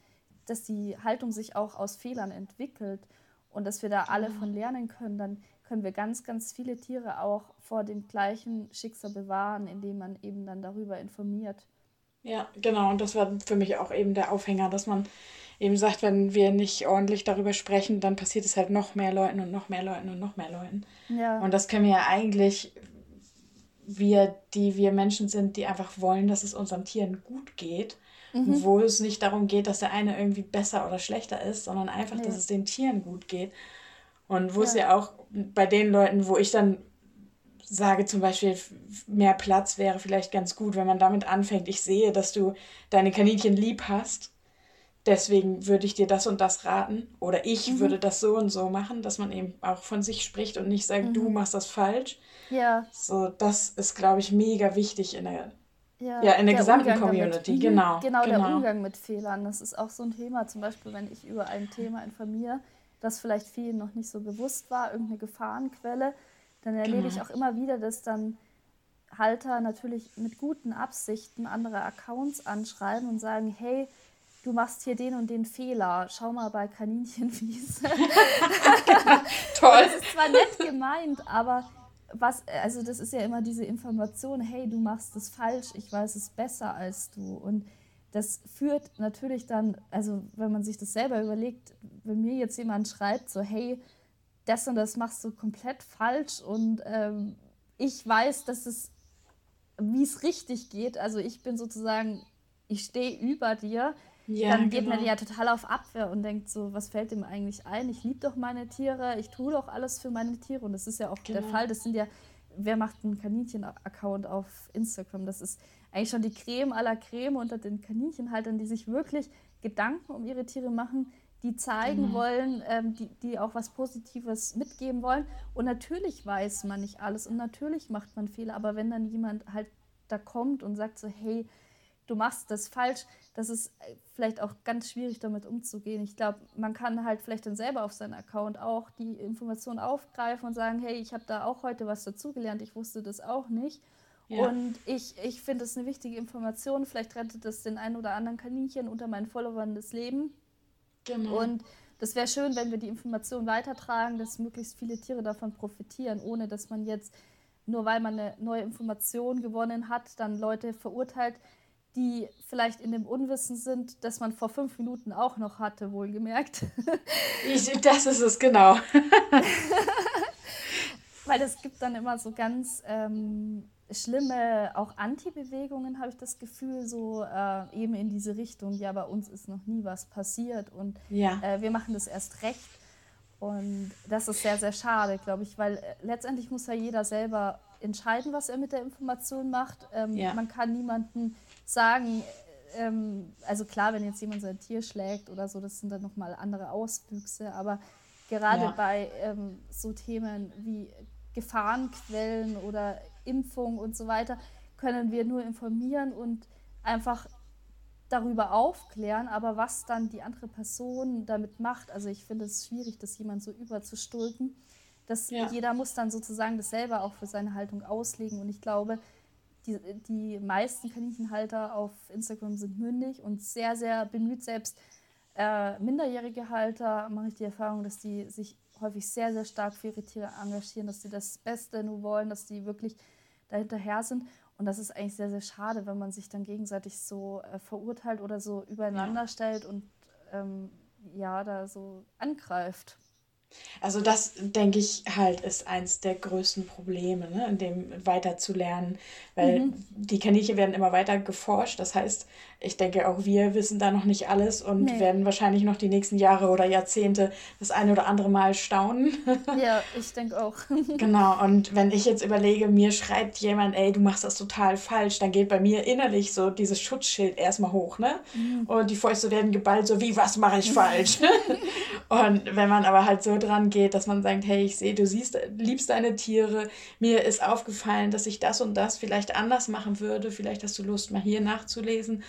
dass die Haltung sich auch aus Fehlern entwickelt und dass wir da genau. alle von lernen können, dann können wir ganz, ganz viele Tiere auch vor dem gleichen Schicksal bewahren, indem man eben dann darüber informiert. Ja, genau. Und das war für mich auch eben der Aufhänger, dass man eben sagt, wenn wir nicht ordentlich darüber sprechen, dann passiert es halt noch mehr Leuten und noch mehr Leuten und noch mehr Leuten. Ja. Und das können wir ja eigentlich, wir, die wir Menschen sind, die einfach wollen, dass es unseren Tieren gut geht, mhm. wo es nicht darum geht, dass der eine irgendwie besser oder schlechter ist, sondern einfach, nee. dass es den Tieren gut geht. Und wo ja. es ja auch bei den Leuten, wo ich dann sage zum Beispiel, mehr Platz wäre vielleicht ganz gut, wenn man damit anfängt. Ich sehe, dass du deine Kaninchen lieb hast. Deswegen würde ich dir das und das raten. Oder ich mhm. würde das so und so machen, dass man eben auch von sich spricht und nicht sagt, mhm. du machst das falsch. Ja. So, das ist, glaube ich, mega wichtig in der, ja, ja in der, der gesamten Umgang Community. Damit. Genau, genau. Genau, der Umgang mit Fehlern. Das ist auch so ein Thema. Zum Beispiel, wenn ich über ein Thema informiere, das vielleicht vielen noch nicht so bewusst war, irgendeine Gefahrenquelle, dann erlebe genau. ich auch immer wieder, dass dann Halter natürlich mit guten Absichten andere Accounts anschreiben und sagen, hey, du machst hier den und den Fehler, schau mal bei Kaninchenwiese. Toll. das ist zwar nett gemeint, aber was, also das ist ja immer diese Information, hey, du machst es falsch, ich weiß es besser als du. Und das führt natürlich dann, also wenn man sich das selber überlegt, wenn mir jetzt jemand schreibt, so, hey, das und das machst du komplett falsch und ähm, ich weiß, dass es, wie es richtig geht. Also ich bin sozusagen, ich stehe über dir. Ja, dann geht genau. man ja total auf Abwehr und denkt so, was fällt dem eigentlich ein? Ich liebe doch meine Tiere, ich tue doch alles für meine Tiere und das ist ja auch genau. der Fall. Das sind ja, wer macht einen Kaninchen-Account auf Instagram? Das ist eigentlich schon die Creme aller Creme unter den Kaninchenhaltern, die sich wirklich Gedanken um ihre Tiere machen, die zeigen mhm. wollen, ähm, die, die auch was Positives mitgeben wollen. Und natürlich weiß man nicht alles und natürlich macht man Fehler, aber wenn dann jemand halt da kommt und sagt so, hey, du machst das falsch, das ist äh, vielleicht auch ganz schwierig damit umzugehen. Ich glaube, man kann halt vielleicht dann selber auf seinen Account auch die Informationen aufgreifen und sagen, hey, ich habe da auch heute was dazugelernt, ich wusste das auch nicht. Ja. Und ich, ich finde es eine wichtige Information. Vielleicht rettet es den einen oder anderen Kaninchen unter meinen Followern das Leben. Genau. Und das wäre schön, wenn wir die Information weitertragen, dass möglichst viele Tiere davon profitieren, ohne dass man jetzt, nur weil man eine neue Information gewonnen hat, dann Leute verurteilt, die vielleicht in dem Unwissen sind, dass man vor fünf Minuten auch noch hatte, wohlgemerkt. Ich, das ist es, genau. weil es gibt dann immer so ganz ähm, schlimme, auch Anti-Bewegungen, habe ich das Gefühl, so äh, eben in diese Richtung, ja, bei uns ist noch nie was passiert und ja. äh, wir machen das erst recht. Und das ist sehr, sehr schade, glaube ich, weil äh, letztendlich muss ja jeder selber entscheiden, was er mit der Information macht. Ähm, ja. Man kann niemanden sagen, ähm, also klar, wenn jetzt jemand sein Tier schlägt oder so, das sind dann nochmal andere Auswüchse, aber gerade ja. bei ähm, so Themen wie Gefahrenquellen oder Impfung und so weiter, können wir nur informieren und einfach darüber aufklären, aber was dann die andere Person damit macht, also ich finde es schwierig, das jemand so überzustülpen. Das, ja. Jeder muss dann sozusagen das selber auch für seine Haltung auslegen und ich glaube, die, die meisten Kaninchenhalter auf Instagram sind mündig und sehr, sehr bemüht. Selbst äh, minderjährige Halter mache ich die Erfahrung, dass die sich häufig sehr, sehr stark für ihre Tiere engagieren, dass sie das Beste nur wollen, dass die wirklich dahinterher sind. Und das ist eigentlich sehr, sehr schade, wenn man sich dann gegenseitig so äh, verurteilt oder so übereinander ja. stellt und ähm, ja, da so angreift. Also das, denke ich, halt ist eins der größten Probleme, ne, in dem weiter zu lernen, weil mhm. die Kaninchen werden immer weiter geforscht. Das heißt, ich denke, auch wir wissen da noch nicht alles und nee. werden wahrscheinlich noch die nächsten Jahre oder Jahrzehnte das eine oder andere Mal staunen. Ja, ich denke auch. genau, und wenn ich jetzt überlege, mir schreibt jemand, ey, du machst das total falsch, dann geht bei mir innerlich so dieses Schutzschild erstmal hoch, ne? Mhm. Und die Fäuste werden geballt, so wie, was mache ich falsch? und wenn man aber halt so dran geht, dass man sagt, hey, ich sehe, du siehst, liebst deine Tiere, mir ist aufgefallen, dass ich das und das vielleicht anders machen würde, vielleicht hast du Lust, mal hier nachzulesen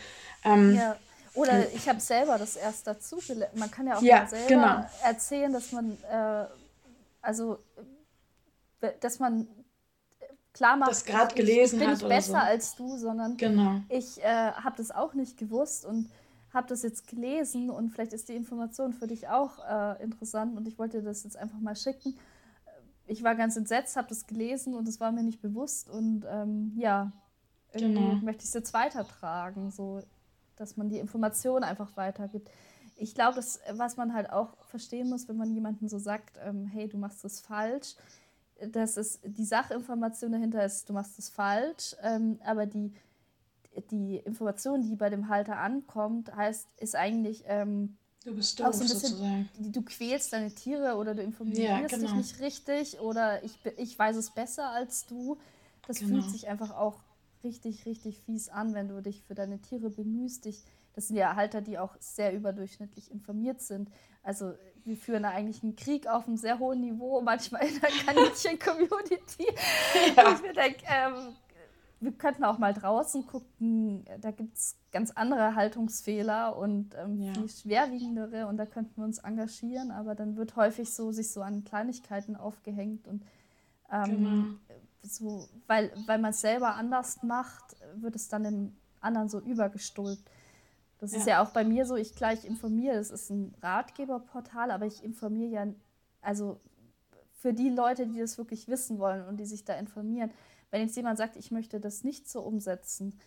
ähm, ja. Oder ich habe selber das erst dazu gelernt. Man kann ja auch ja, mal selber genau. erzählen, dass man, äh, also, dass man klar macht, das gerade gelesen ich bin nicht besser so. als du, sondern genau. ich äh, habe das auch nicht gewusst und habe das jetzt gelesen und vielleicht ist die Information für dich auch äh, interessant und ich wollte das jetzt einfach mal schicken. Ich war ganz entsetzt, habe das gelesen und es war mir nicht bewusst und ähm, ja, irgendwie genau. möchte ich es jetzt weitertragen. So, dass man die Information einfach weitergibt. Ich glaube, das, was man halt auch verstehen muss, wenn man jemandem so sagt, ähm, hey, du machst das falsch, dass es die Sachinformation dahinter ist, du machst das falsch, ähm, aber die, die Information, die bei dem Halter ankommt, heißt, ist eigentlich ähm, du bist doof, auch so ein bisschen, sozusagen. du quälst deine Tiere oder du informierst ja, genau. dich nicht richtig oder ich, ich weiß es besser als du. Das genau. fühlt sich einfach auch richtig, richtig fies an, wenn du dich für deine Tiere bemühst. Dich, das sind ja Halter, die auch sehr überdurchschnittlich informiert sind. Also wir führen da eigentlich einen Krieg auf einem sehr hohen Niveau, manchmal in der Kaninchen-Community. Ja. Ich mir denke, ähm, wir könnten auch mal draußen gucken, da gibt es ganz andere Haltungsfehler und ähm, ja. viel schwerwiegendere und da könnten wir uns engagieren, aber dann wird häufig so sich so an Kleinigkeiten aufgehängt und ähm, genau so, weil, weil man es selber anders macht, wird es dann dem anderen so übergestülpt. Das ja. ist ja auch bei mir so, ich gleich informiere, es ist ein Ratgeberportal, aber ich informiere ja, also für die Leute, die das wirklich wissen wollen und die sich da informieren. Wenn jetzt jemand sagt, ich möchte das nicht so umsetzen,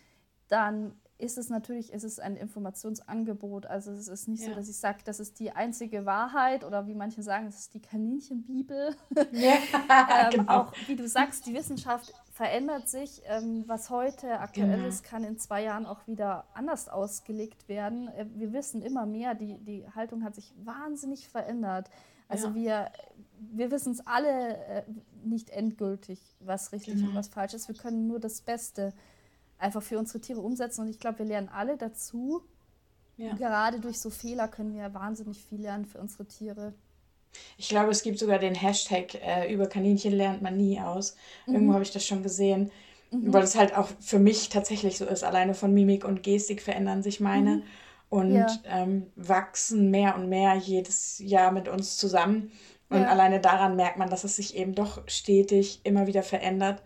dann ist es natürlich, ist es ein Informationsangebot. Also es ist nicht ja. so, dass ich sage, das ist die einzige Wahrheit oder wie manche sagen, es ist die Kaninchenbibel. Ja, ähm, genau. Auch wie du sagst, die Wissenschaft verändert sich. Ähm, was heute aktuell genau. ist, kann in zwei Jahren auch wieder anders ausgelegt werden. Äh, wir wissen immer mehr, die, die Haltung hat sich wahnsinnig verändert. Also ja. wir, wir wissen es alle äh, nicht endgültig, was richtig genau. und was falsch ist. Wir können nur das Beste einfach für unsere Tiere umsetzen. Und ich glaube, wir lernen alle dazu. Ja. Gerade durch so Fehler können wir wahnsinnig viel lernen für unsere Tiere. Ich glaube, es gibt sogar den Hashtag äh, über Kaninchen lernt man nie aus. Mhm. Irgendwo habe ich das schon gesehen. Mhm. Weil es halt auch für mich tatsächlich so ist. Alleine von Mimik und Gestik verändern sich meine mhm. und ja. ähm, wachsen mehr und mehr jedes Jahr mit uns zusammen. Und ja. alleine daran merkt man, dass es sich eben doch stetig immer wieder verändert.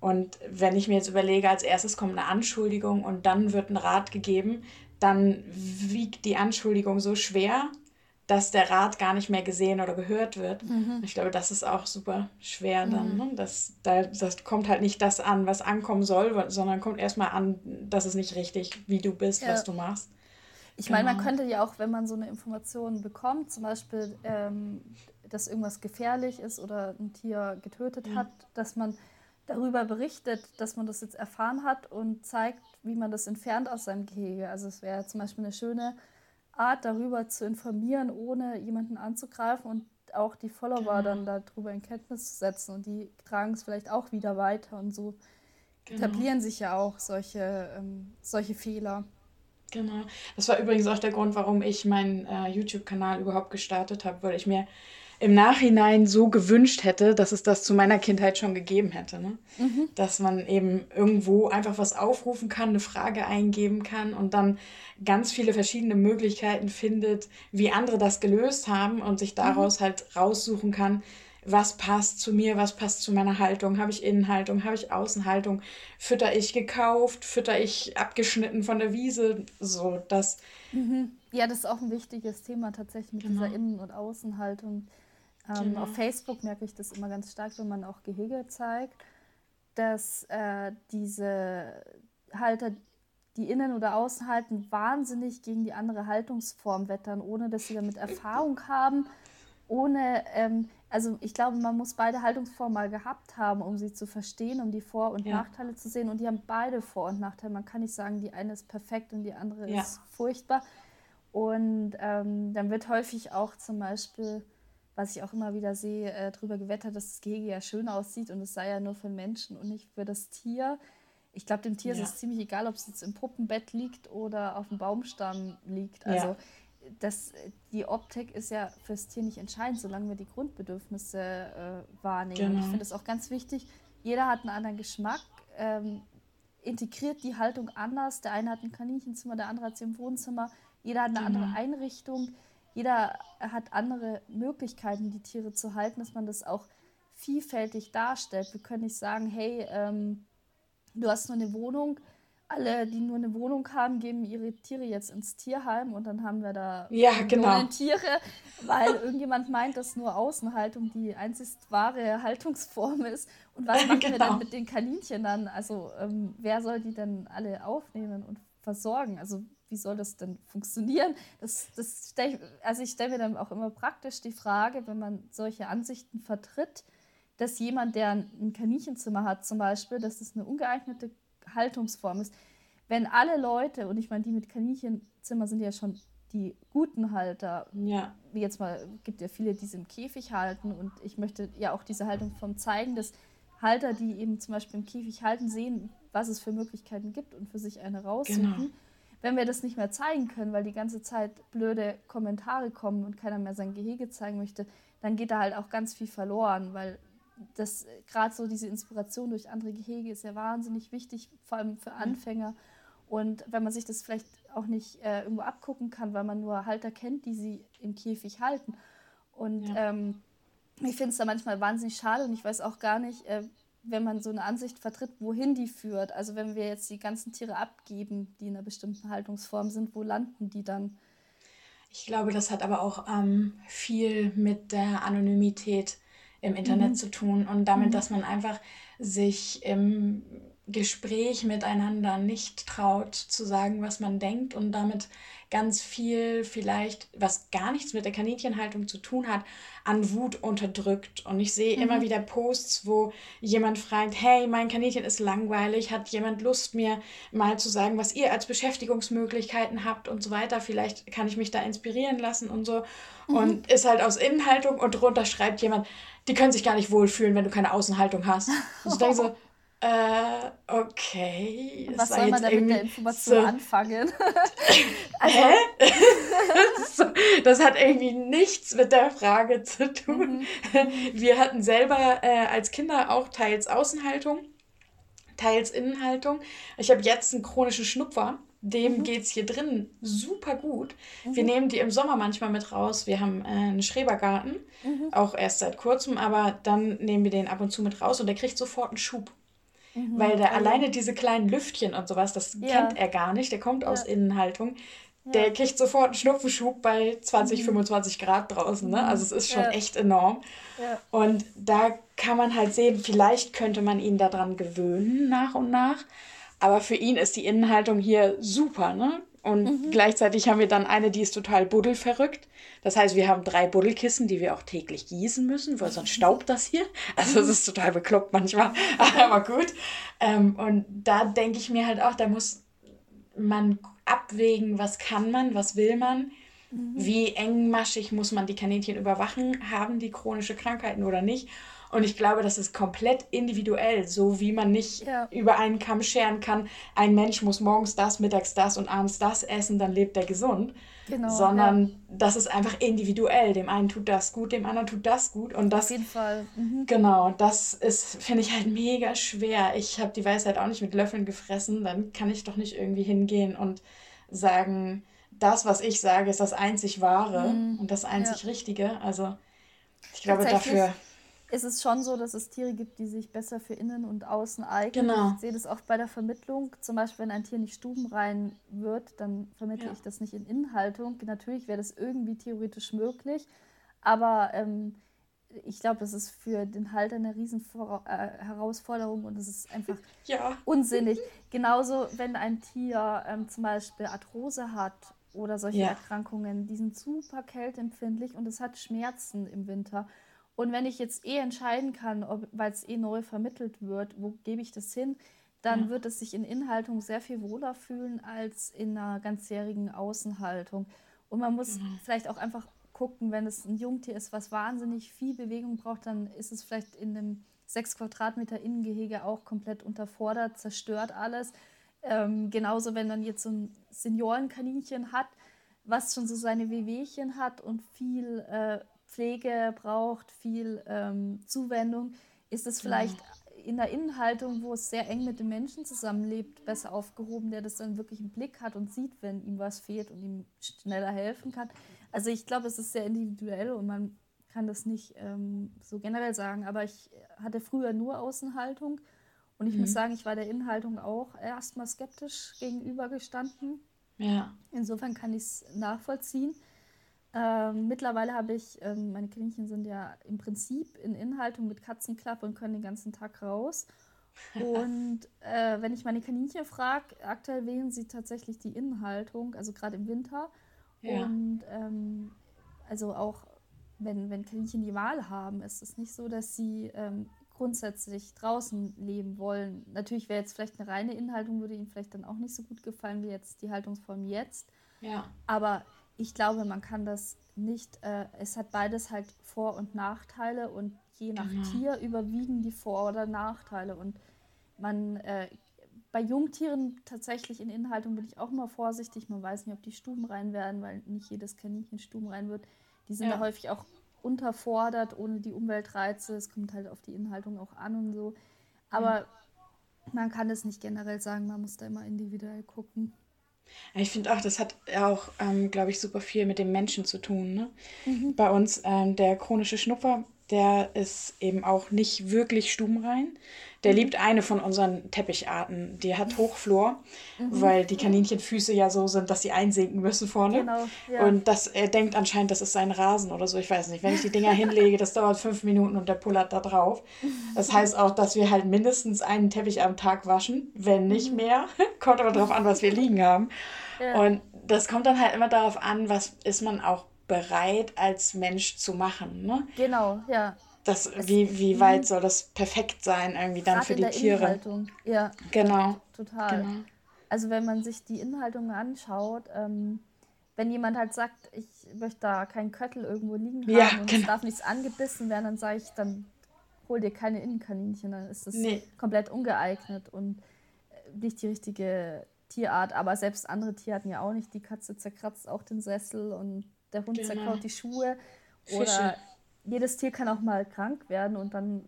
Und wenn ich mir jetzt überlege, als erstes kommt eine Anschuldigung und dann wird ein Rat gegeben, dann wiegt die Anschuldigung so schwer, dass der Rat gar nicht mehr gesehen oder gehört wird. Mhm. Ich glaube, das ist auch super schwer dann. Mhm. Ne? Das, da, das kommt halt nicht das an, was ankommen soll, sondern kommt erstmal an, dass es nicht richtig, wie du bist, ja. was du machst. Ich genau. meine, man könnte ja auch, wenn man so eine Information bekommt, zum Beispiel, ähm, dass irgendwas gefährlich ist oder ein Tier getötet ja. hat, dass man darüber berichtet, dass man das jetzt erfahren hat und zeigt, wie man das entfernt aus seinem Gehege. Also es wäre zum Beispiel eine schöne Art, darüber zu informieren, ohne jemanden anzugreifen und auch die Follower genau. dann darüber in Kenntnis zu setzen und die tragen es vielleicht auch wieder weiter und so genau. etablieren sich ja auch solche, ähm, solche Fehler. Genau. Das war übrigens auch der Grund, warum ich meinen äh, YouTube-Kanal überhaupt gestartet habe, weil ich mir im Nachhinein so gewünscht hätte, dass es das zu meiner Kindheit schon gegeben hätte. Ne? Mhm. Dass man eben irgendwo einfach was aufrufen kann, eine Frage eingeben kann und dann ganz viele verschiedene Möglichkeiten findet, wie andere das gelöst haben und sich daraus mhm. halt raussuchen kann, was passt zu mir, was passt zu meiner Haltung. Habe ich Innenhaltung, habe ich Außenhaltung? Fütter ich gekauft, fütter ich abgeschnitten von der Wiese? So, das. Mhm. Ja, das ist auch ein wichtiges Thema tatsächlich mit genau. dieser Innen- und Außenhaltung. Ähm, genau. Auf Facebook merke ich das immer ganz stark, wenn man auch Gehege zeigt, dass äh, diese Halter, die innen oder außen halten, wahnsinnig gegen die andere Haltungsform wettern, ohne dass sie damit Erfahrung haben, ohne, ähm, also ich glaube, man muss beide Haltungsformen mal gehabt haben, um sie zu verstehen, um die Vor- und ja. Nachteile zu sehen. Und die haben beide Vor- und Nachteile. Man kann nicht sagen, die eine ist perfekt und die andere ja. ist furchtbar. Und ähm, dann wird häufig auch zum Beispiel was ich auch immer wieder sehe, äh, darüber gewettert, dass das Gehege ja schön aussieht und es sei ja nur für Menschen und nicht für das Tier. Ich glaube, dem Tier ja. ist es ziemlich egal, ob es jetzt im Puppenbett liegt oder auf dem Baumstamm liegt. Also ja. das, die Optik ist ja fürs Tier nicht entscheidend, solange wir die Grundbedürfnisse äh, wahrnehmen. Genau. Und ich finde es auch ganz wichtig, jeder hat einen anderen Geschmack. Ähm, integriert die Haltung anders. Der eine hat ein Kaninchenzimmer, der andere hat sie im Wohnzimmer. Jeder hat eine genau. andere Einrichtung jeder hat andere Möglichkeiten, die Tiere zu halten, dass man das auch vielfältig darstellt. Wir können nicht sagen, hey, ähm, du hast nur eine Wohnung, alle, die nur eine Wohnung haben, geben ihre Tiere jetzt ins Tierheim und dann haben wir da ja, genau. Tiere, weil irgendjemand meint, dass nur Außenhaltung die einzig wahre Haltungsform ist. Und was machen genau. wir dann mit den Kaninchen dann? Also ähm, wer soll die denn alle aufnehmen und versorgen? Also wie soll das denn funktionieren? Das, das stell ich, also ich stelle mir dann auch immer praktisch die Frage, wenn man solche Ansichten vertritt, dass jemand, der ein Kaninchenzimmer hat zum Beispiel, dass das eine ungeeignete Haltungsform ist. Wenn alle Leute, und ich meine, die mit Kaninchenzimmer sind ja schon die guten Halter, ja. wie jetzt mal, gibt ja viele, die sie im Käfig halten und ich möchte ja auch diese Haltungsform zeigen, dass Halter, die eben zum Beispiel im Käfig halten, sehen, was es für Möglichkeiten gibt und für sich eine raussuchen. Genau wenn wir das nicht mehr zeigen können, weil die ganze Zeit blöde Kommentare kommen und keiner mehr sein Gehege zeigen möchte, dann geht da halt auch ganz viel verloren, weil das gerade so diese Inspiration durch andere Gehege ist ja wahnsinnig wichtig, vor allem für Anfänger. Und wenn man sich das vielleicht auch nicht äh, irgendwo abgucken kann, weil man nur Halter kennt, die sie im Käfig halten. Und ja. ähm, ich finde es da manchmal wahnsinnig schade und ich weiß auch gar nicht, äh, wenn man so eine Ansicht vertritt, wohin die führt. Also wenn wir jetzt die ganzen Tiere abgeben, die in einer bestimmten Haltungsform sind, wo landen die dann? Ich glaube, das hat aber auch ähm, viel mit der Anonymität im Internet mhm. zu tun und damit, mhm. dass man einfach sich im Gespräch miteinander nicht traut zu sagen, was man denkt und damit ganz viel vielleicht, was gar nichts mit der Kaninchenhaltung zu tun hat, an Wut unterdrückt. Und ich sehe mhm. immer wieder Posts, wo jemand fragt, hey, mein Kaninchen ist langweilig, hat jemand Lust, mir mal zu sagen, was ihr als Beschäftigungsmöglichkeiten habt und so weiter. Vielleicht kann ich mich da inspirieren lassen und so. Mhm. Und ist halt aus Innenhaltung und drunter schreibt jemand, die können sich gar nicht wohlfühlen, wenn du keine Außenhaltung hast. Und ich denke so, äh, okay. Was soll man denn mit der Information so anfangen? also, Hä? das hat irgendwie nichts mit der Frage zu tun. Mhm. Wir hatten selber äh, als Kinder auch teils Außenhaltung, teils Innenhaltung. Ich habe jetzt einen chronischen Schnupfer. Dem mhm. geht es hier drin super gut. Mhm. Wir nehmen die im Sommer manchmal mit raus. Wir haben äh, einen Schrebergarten, mhm. auch erst seit kurzem, aber dann nehmen wir den ab und zu mit raus und der kriegt sofort einen Schub. Mhm, weil der alleine diese kleinen Lüftchen und sowas, das ja. kennt er gar nicht. Der kommt ja. aus Innenhaltung. Der kriegt sofort einen Schnupfenschub bei 20, mhm. 25 Grad draußen. Ne? Also es ist schon echt enorm. Und da kann man halt sehen, vielleicht könnte man ihn daran gewöhnen nach und nach. Aber für ihn ist die Innenhaltung hier super, ne? Und mhm. gleichzeitig haben wir dann eine, die ist total buddelverrückt. Das heißt, wir haben drei Buddelkissen, die wir auch täglich gießen müssen, weil sonst staubt das hier. Also es ist total bekloppt manchmal, aber gut. Ähm, und da denke ich mir halt auch, da muss man abwägen, was kann man, was will man, mhm. wie engmaschig muss man die Kaninchen überwachen, haben die chronische Krankheiten oder nicht. Und ich glaube, das ist komplett individuell, so wie man nicht ja. über einen Kamm scheren kann, ein Mensch muss morgens das, mittags das und abends das essen, dann lebt er gesund. Genau, sondern ja. das ist einfach individuell. Dem einen tut das gut, dem anderen tut das gut. Und das, Auf jeden Fall. Mhm. Genau, das ist, finde ich halt mega schwer. Ich habe die Weisheit auch nicht mit Löffeln gefressen. Dann kann ich doch nicht irgendwie hingehen und sagen, das, was ich sage, ist das einzig Wahre mhm. und das einzig ja. Richtige. Also ich glaube dafür ist es schon so, dass es Tiere gibt, die sich besser für innen und außen eignen. Genau. Ich sehe das oft bei der Vermittlung. Zum Beispiel, wenn ein Tier nicht stubenrein wird, dann vermittle ja. ich das nicht in Inhaltung. Natürlich wäre das irgendwie theoretisch möglich, aber ähm, ich glaube, das ist für den Halter eine riesen äh, Herausforderung und es ist einfach ja. unsinnig. Genauso, wenn ein Tier ähm, zum Beispiel Arthrose hat oder solche ja. Erkrankungen, die sind super kälteempfindlich und es hat Schmerzen im Winter. Und wenn ich jetzt eh entscheiden kann, weil es eh neu vermittelt wird, wo gebe ich das hin, dann ja. wird es sich in Inhaltung sehr viel wohler fühlen als in einer ganzjährigen Außenhaltung. Und man muss mhm. vielleicht auch einfach gucken, wenn es ein Jungtier ist, was wahnsinnig viel Bewegung braucht, dann ist es vielleicht in einem 6 Quadratmeter Innengehege auch komplett unterfordert, zerstört alles. Ähm, genauso, wenn dann jetzt so ein Seniorenkaninchen hat, was schon so seine Wehwehchen hat und viel äh, Pflege braucht, viel ähm, Zuwendung, ist es vielleicht ja. in der Innenhaltung, wo es sehr eng mit den Menschen zusammenlebt, besser aufgehoben, der das dann wirklich im Blick hat und sieht, wenn ihm was fehlt und ihm schneller helfen kann. Also ich glaube, es ist sehr individuell und man kann das nicht ähm, so generell sagen, aber ich hatte früher nur Außenhaltung und ich mhm. muss sagen, ich war der Innenhaltung auch erstmal skeptisch gegenübergestanden. Ja. Insofern kann ich es nachvollziehen. Ähm, mittlerweile habe ich, ähm, meine Kaninchen sind ja im Prinzip in Inhaltung mit Katzenklappe und können den ganzen Tag raus. Und äh, wenn ich meine Kaninchen frage, aktuell wählen sie tatsächlich die Innenhaltung, also gerade im Winter. Ja. Und ähm, also auch wenn, wenn Kaninchen die Wahl haben, ist es nicht so, dass sie ähm, grundsätzlich draußen leben wollen. Natürlich wäre jetzt vielleicht eine reine Inhaltung, würde ihnen vielleicht dann auch nicht so gut gefallen wie jetzt die Haltungsform jetzt. Ja. Aber ich glaube, man kann das nicht, äh, es hat beides halt Vor- und Nachteile und je nach genau. Tier überwiegen die Vor- oder Nachteile. Und man, äh, bei Jungtieren tatsächlich in Inhaltung bin ich auch immer vorsichtig. Man weiß nicht, ob die stubenrein werden, weil nicht jedes Kaninchen stubenrein wird. Die sind ja. da häufig auch unterfordert ohne die Umweltreize. Es kommt halt auf die Inhaltung auch an und so. Aber ja. man kann es nicht generell sagen, man muss da immer individuell gucken. Ich finde auch, das hat auch, ähm, glaube ich, super viel mit dem Menschen zu tun. Ne? Mhm. Bei uns ähm, der chronische Schnupfer, der ist eben auch nicht wirklich stubenrein. Der mhm. liebt eine von unseren Teppicharten. Die hat Hochflor, mhm. weil die Kaninchenfüße ja so sind, dass sie einsinken müssen vorne. Genau, ja. Und das, er denkt anscheinend, das ist sein Rasen oder so. Ich weiß nicht. Wenn ich die Dinger hinlege, das dauert fünf Minuten und der pullert da drauf. Das heißt auch, dass wir halt mindestens einen Teppich am Tag waschen, wenn nicht mhm. mehr. kommt aber darauf an, was wir liegen haben. Ja. Und das kommt dann halt immer darauf an, was ist man auch bereit als Mensch zu machen. Ne? Genau, ja. Das, wie, wie weit mhm. soll das perfekt sein, irgendwie dann für die Tiere? Inhaltung. Ja. Genau. Total. Genau. Also wenn man sich die Inhaltung anschaut, ähm, wenn jemand halt sagt, ich möchte da keinen Köttel irgendwo liegen haben ja, und genau. es darf nichts angebissen werden, dann sage ich, dann hol dir keine Innenkaninchen, dann ist das nee. komplett ungeeignet und äh, nicht die richtige Tierart. Aber selbst andere Tierarten ja auch nicht. Die Katze zerkratzt auch den Sessel und der Hund genau. zerkaut die Schuhe. Fische. Oder jedes Tier kann auch mal krank werden und dann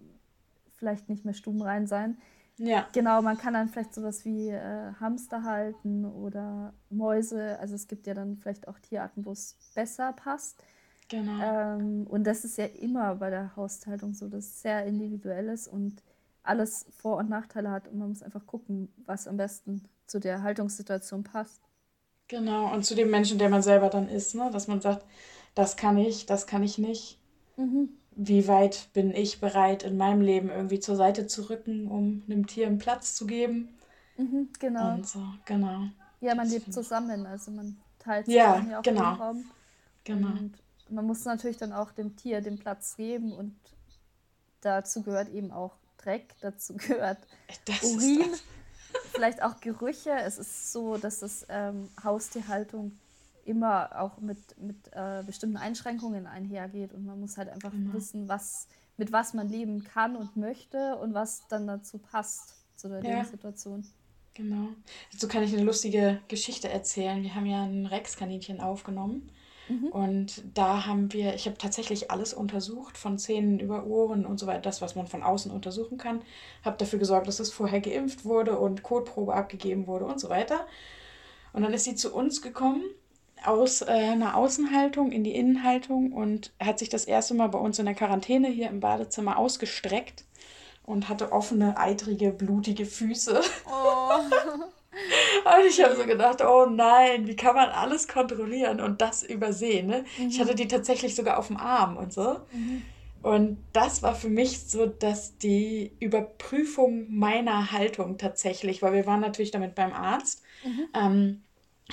vielleicht nicht mehr stubenrein sein. Ja. Genau, man kann dann vielleicht sowas wie äh, Hamster halten oder Mäuse. Also es gibt ja dann vielleicht auch Tierarten, wo es besser passt. Genau. Ähm, und das ist ja immer bei der Haushaltung so, dass es sehr individuell ist und alles Vor- und Nachteile hat und man muss einfach gucken, was am besten zu der Haltungssituation passt. Genau, und zu dem Menschen, der man selber dann ist, ne? dass man sagt, das kann ich, das kann ich nicht. Mhm. Wie weit bin ich bereit, in meinem Leben irgendwie zur Seite zu rücken, um einem Tier einen Platz zu geben? Mhm, genau. Und so, genau. Ja, man das lebt zusammen, also man teilt sich ja, ja auch genau. den Raum. Genau. Und man muss natürlich dann auch dem Tier den Platz geben und dazu gehört eben auch Dreck, dazu gehört das Urin, vielleicht auch Gerüche. Es ist so, dass das ähm, Haustierhaltung immer auch mit, mit äh, bestimmten Einschränkungen einhergeht und man muss halt einfach genau. wissen, was, mit was man leben kann und möchte und was dann dazu passt zu der ja. Lebenssituation. Genau. Dazu kann ich eine lustige Geschichte erzählen. Wir haben ja ein Rex-Kaninchen aufgenommen Mhm. Und da haben wir, ich habe tatsächlich alles untersucht, von Zähnen über Ohren und so weiter, das, was man von außen untersuchen kann. Habe dafür gesorgt, dass es vorher geimpft wurde und Kotprobe abgegeben wurde und so weiter. Und dann ist sie zu uns gekommen aus äh, einer Außenhaltung in die Innenhaltung und hat sich das erste Mal bei uns in der Quarantäne hier im Badezimmer ausgestreckt und hatte offene, eitrige, blutige Füße. Oh. Und ich habe so gedacht, oh nein, wie kann man alles kontrollieren und das übersehen? Ne? Mhm. Ich hatte die tatsächlich sogar auf dem Arm und so. Mhm. Und das war für mich so, dass die Überprüfung meiner Haltung tatsächlich, weil wir waren natürlich damit beim Arzt, mhm. ähm,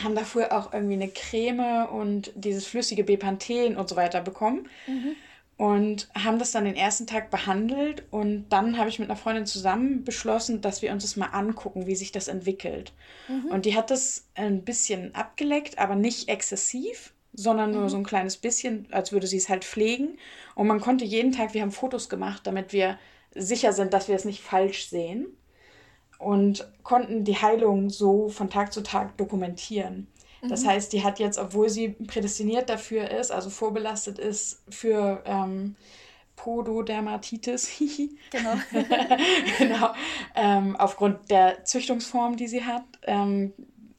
haben dafür auch irgendwie eine Creme und dieses flüssige Bepanthen und so weiter bekommen. Mhm und haben das dann den ersten Tag behandelt und dann habe ich mit einer Freundin zusammen beschlossen, dass wir uns das mal angucken, wie sich das entwickelt. Mhm. Und die hat das ein bisschen abgeleckt, aber nicht exzessiv, sondern nur mhm. so ein kleines bisschen, als würde sie es halt pflegen. Und man konnte jeden Tag, wir haben Fotos gemacht, damit wir sicher sind, dass wir es nicht falsch sehen und konnten die Heilung so von Tag zu Tag dokumentieren. Das mhm. heißt, die hat jetzt, obwohl sie prädestiniert dafür ist, also vorbelastet ist für ähm, Pododermatitis, genau, genau ähm, aufgrund der Züchtungsform, die sie hat, ähm,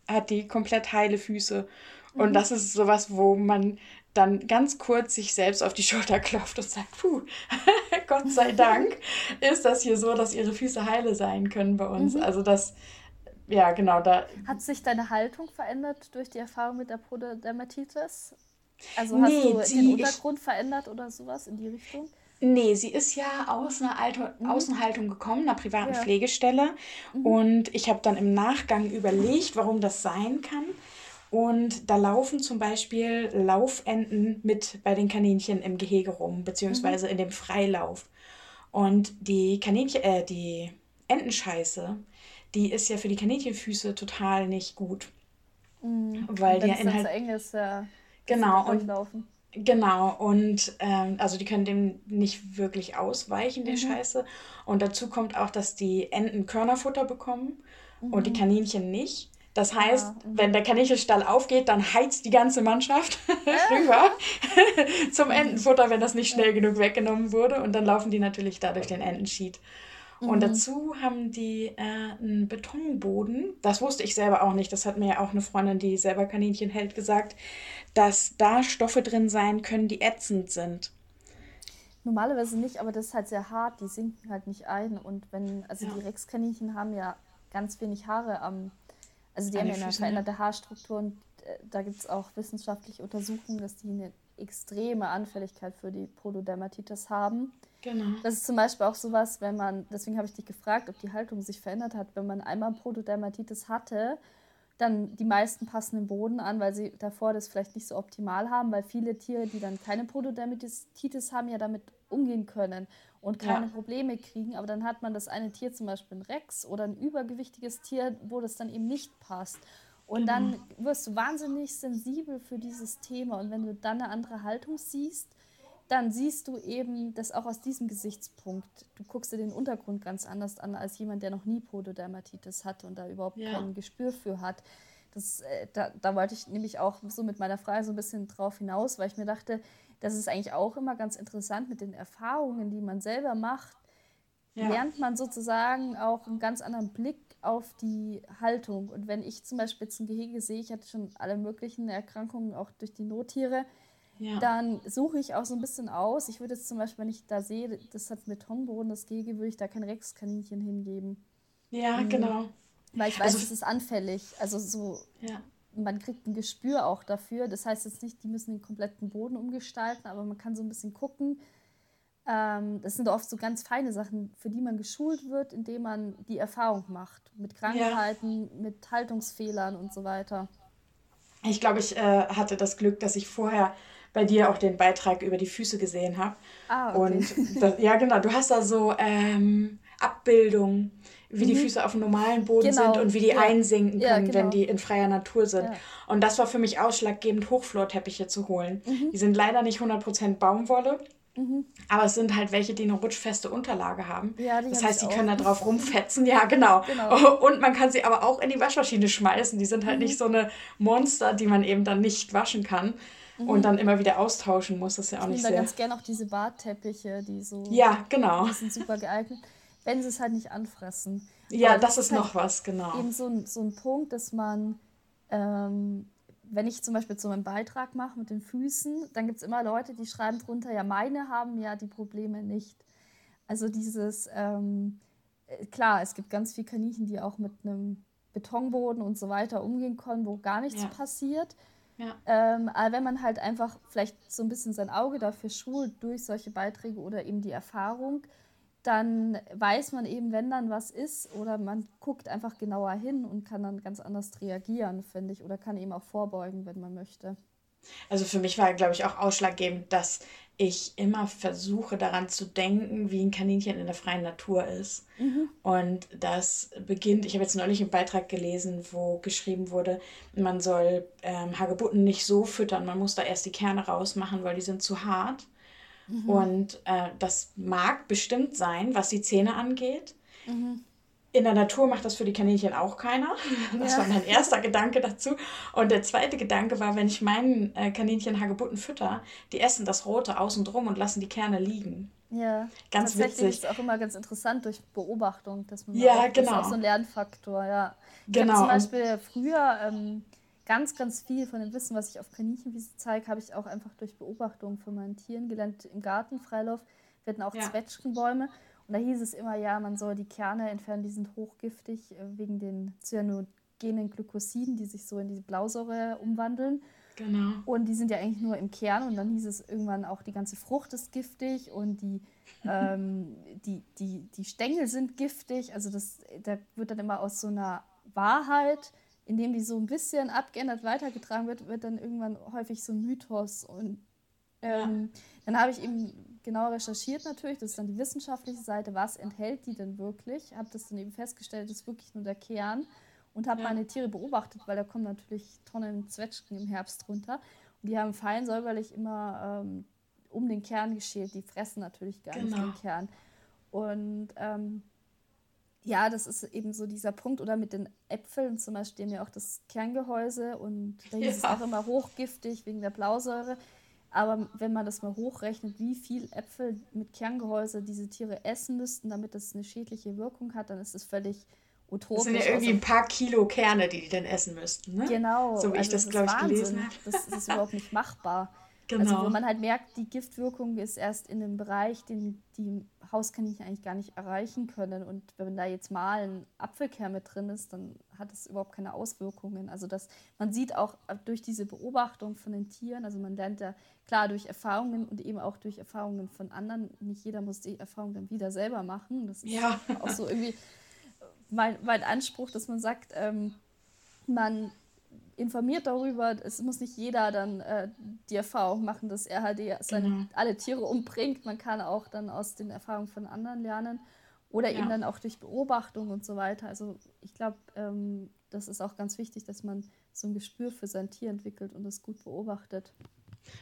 hat die komplett heile Füße. Und mhm. das ist sowas, wo man dann ganz kurz sich selbst auf die Schulter klopft und sagt, puh, Gott sei Dank ist das hier so, dass ihre Füße heile sein können bei uns. Mhm. Also das ja, genau. Da Hat sich deine Haltung verändert durch die Erfahrung mit der Pododermatitis? Also hast nee, du sie, den Untergrund ich, verändert oder sowas in die Richtung? Nee, sie ist ja aus einer Alto mhm. Außenhaltung gekommen, einer privaten ja. Pflegestelle. Mhm. Und ich habe dann im Nachgang überlegt, warum das sein kann. Und da laufen zum Beispiel Laufenten mit bei den Kaninchen im Gehege rum, beziehungsweise mhm. in dem Freilauf. Und die Kaninchen, äh, die Entenscheiße, die ist ja für die Kaninchenfüße total nicht gut. Mhm. Weil die ja in halt. So eng ist, ja. Genau. Und, Genau, und ähm, also die können dem nicht wirklich ausweichen, der mhm. Scheiße. Und dazu kommt auch, dass die Enten Körnerfutter bekommen mhm. und die mhm. Kaninchen nicht. Das heißt, ja. Mhm. wenn der Kaninchenstall aufgeht, dann heizt die ganze Mannschaft rüber zum Entenfutter, wenn das nicht schnell genug weggenommen wurde. Und dann laufen die natürlich da durch den Entenschied. Mhm. Und dazu haben die äh, einen Betonboden. Das wusste ich selber auch nicht. Das hat mir ja auch eine Freundin, die selber Kaninchen hält, gesagt, dass da Stoffe drin sein können, die ätzend sind. Normalerweise nicht, aber das ist halt sehr hart. Die sinken halt nicht ein. Und wenn, also ja. die Rexkaninchen haben ja ganz wenig Haare am, also die An haben ja eine veränderte Haarstruktur und äh, da gibt es auch wissenschaftliche Untersuchungen, dass die eine extreme Anfälligkeit für die Pododermatitis haben. Genau. Das ist zum Beispiel auch sowas, wenn man, deswegen habe ich dich gefragt, ob die Haltung sich verändert hat, wenn man einmal Pododermatitis hatte, dann die meisten passen den Boden an, weil sie davor das vielleicht nicht so optimal haben, weil viele Tiere, die dann keine Pododermatitis haben, ja damit umgehen können und keine ja. Probleme kriegen. Aber dann hat man das eine Tier, zum Beispiel ein Rex oder ein übergewichtiges Tier, wo das dann eben nicht passt. Und genau. dann wirst du wahnsinnig sensibel für dieses Thema. Und wenn du dann eine andere Haltung siehst, dann siehst du eben das auch aus diesem Gesichtspunkt. Du guckst dir den Untergrund ganz anders an als jemand, der noch nie Pododermatitis hatte und da überhaupt ja. kein Gespür für hat. Das, äh, da, da wollte ich nämlich auch so mit meiner Frage so ein bisschen drauf hinaus, weil ich mir dachte, das ist eigentlich auch immer ganz interessant mit den Erfahrungen, die man selber macht. Ja. Lernt man sozusagen auch einen ganz anderen Blick auf die Haltung. Und wenn ich zum Beispiel jetzt ein Gehege sehe, ich hatte schon alle möglichen Erkrankungen auch durch die Nottiere, ja. dann suche ich auch so ein bisschen aus. Ich würde jetzt zum Beispiel, wenn ich da sehe, das hat Betonboden, das Gehege, würde ich da kein Rexkaninchen hingeben. Ja, mhm. genau. Weil ich weiß, also, es ist anfällig. Also so, ja. man kriegt ein Gespür auch dafür. Das heißt jetzt nicht, die müssen den kompletten Boden umgestalten, aber man kann so ein bisschen gucken. Ähm, das sind oft so ganz feine Sachen, für die man geschult wird, indem man die Erfahrung macht. Mit Krankheiten, ja. mit Haltungsfehlern und so weiter. Ich glaube, ich äh, hatte das Glück, dass ich vorher bei dir auch den Beitrag über die Füße gesehen habe. Ah, okay. Und das, ja, genau, du hast da so ähm, Abbildungen, wie mhm. die Füße auf dem normalen Boden genau. sind und wie die ja. einsinken können, ja, genau. wenn die in freier Natur sind. Ja. Und das war für mich ausschlaggebend, Hochflorteppiche zu holen. Mhm. Die sind leider nicht 100% Baumwolle. Mhm. Aber es sind halt welche, die eine rutschfeste Unterlage haben. Ja, das heißt, die können da drauf rumfetzen. Ja, genau. genau. Und man kann sie aber auch in die Waschmaschine schmeißen. Die sind halt mhm. nicht so eine Monster, die man eben dann nicht waschen kann mhm. und dann immer wieder austauschen muss. Das ist ja auch ich nicht sehr... Ich ganz gerne auch diese Bartteppiche, die so... Ja, genau. Die sind super geeignet, wenn sie es halt nicht anfressen. Ja, Aber das, das ist halt noch was, genau. Eben so, so ein Punkt, dass man... Ähm, wenn ich zum Beispiel so einen Beitrag mache mit den Füßen, dann gibt es immer Leute, die schreiben drunter, ja, meine haben ja die Probleme nicht. Also dieses, ähm, äh, klar, es gibt ganz viele Kaninchen, die auch mit einem Betonboden und so weiter umgehen können, wo gar nichts ja. passiert. Ja. Ähm, aber wenn man halt einfach vielleicht so ein bisschen sein Auge dafür schult durch solche Beiträge oder eben die Erfahrung, dann weiß man eben, wenn dann was ist oder man guckt einfach genauer hin und kann dann ganz anders reagieren, finde ich, oder kann eben auch vorbeugen, wenn man möchte. Also für mich war, glaube ich, auch ausschlaggebend, dass ich immer versuche daran zu denken, wie ein Kaninchen in der freien Natur ist. Mhm. Und das beginnt, ich habe jetzt neulich einen Beitrag gelesen, wo geschrieben wurde, man soll ähm, Hagebutten nicht so füttern, man muss da erst die Kerne rausmachen, weil die sind zu hart. Mhm. Und äh, das mag bestimmt sein, was die Zähne angeht. Mhm. In der Natur macht das für die Kaninchen auch keiner. Das ja. war mein erster Gedanke dazu. Und der zweite Gedanke war, wenn ich meinen äh, Kaninchen Hagebutten fütter, die essen das Rote außen drum und lassen die Kerne liegen. Ja, ganz tatsächlich witzig. ist auch immer ganz interessant durch Beobachtung, dass man ja, auch, genau. das ist auch genau. so ein Lernfaktor, ja. Ich genau. zum Beispiel früher ähm, ganz, ganz viel von dem Wissen, was ich auf Kaninchenwiese zeige, habe ich auch einfach durch Beobachtung von meinen Tieren gelernt. Im Gartenfreilauf wir hatten auch ja. Zwetschgenbäume und da hieß es immer, ja, man soll die Kerne entfernen, die sind hochgiftig äh, wegen den cyanogenen Glykosiden, die sich so in diese Blausäure umwandeln. Genau. Und die sind ja eigentlich nur im Kern und dann hieß es irgendwann auch, die ganze Frucht ist giftig und die, ähm, die, die, die Stängel sind giftig. Also das, da wird dann immer aus so einer Wahrheit, indem die so ein bisschen abgeändert weitergetragen wird, wird dann irgendwann häufig so ein Mythos. Und ähm, ja. dann habe ich eben genau recherchiert natürlich, das ist dann die wissenschaftliche Seite, was enthält die denn wirklich? Habe das dann eben festgestellt, das ist wirklich nur der Kern und habe ja. meine Tiere beobachtet, weil da kommen natürlich Tonnen Zwetschgen im Herbst runter und die haben fein säuberlich immer ähm, um den Kern geschält, die fressen natürlich gar genau. nicht den Kern. Und ähm, ja, das ist eben so dieser Punkt. Oder mit den Äpfeln zum Beispiel, ja auch das Kerngehäuse und da hieß ja. es auch immer hochgiftig wegen der Blausäure. Aber wenn man das mal hochrechnet, wie viel Äpfel mit Kerngehäuse diese Tiere essen müssten, damit das eine schädliche Wirkung hat, dann ist es völlig utopisch. Das sind ja irgendwie ein paar Kilo Kerne, die die dann essen müssten, ne? Genau. So wie also ich das, glaube ich, gelesen habe. Das, das ist überhaupt nicht machbar. Genau. Also wo man halt merkt, die Giftwirkung ist erst in einem Bereich, den die Hauskaninchen eigentlich gar nicht erreichen können. Und wenn da jetzt mal ein Apfelkern mit drin ist, dann hat es überhaupt keine Auswirkungen. Also das, man sieht auch durch diese Beobachtung von den Tieren, also man lernt ja klar durch Erfahrungen und eben auch durch Erfahrungen von anderen. Nicht jeder muss die Erfahrung dann wieder selber machen. Das ist ja. auch so irgendwie mein, mein Anspruch, dass man sagt, ähm, man informiert darüber. Es muss nicht jeder dann äh, die Erfahrung machen, dass er halt seine, genau. alle Tiere umbringt. Man kann auch dann aus den Erfahrungen von anderen lernen oder ja. eben dann auch durch Beobachtung und so weiter. Also ich glaube, ähm, das ist auch ganz wichtig, dass man so ein Gespür für sein Tier entwickelt und das gut beobachtet.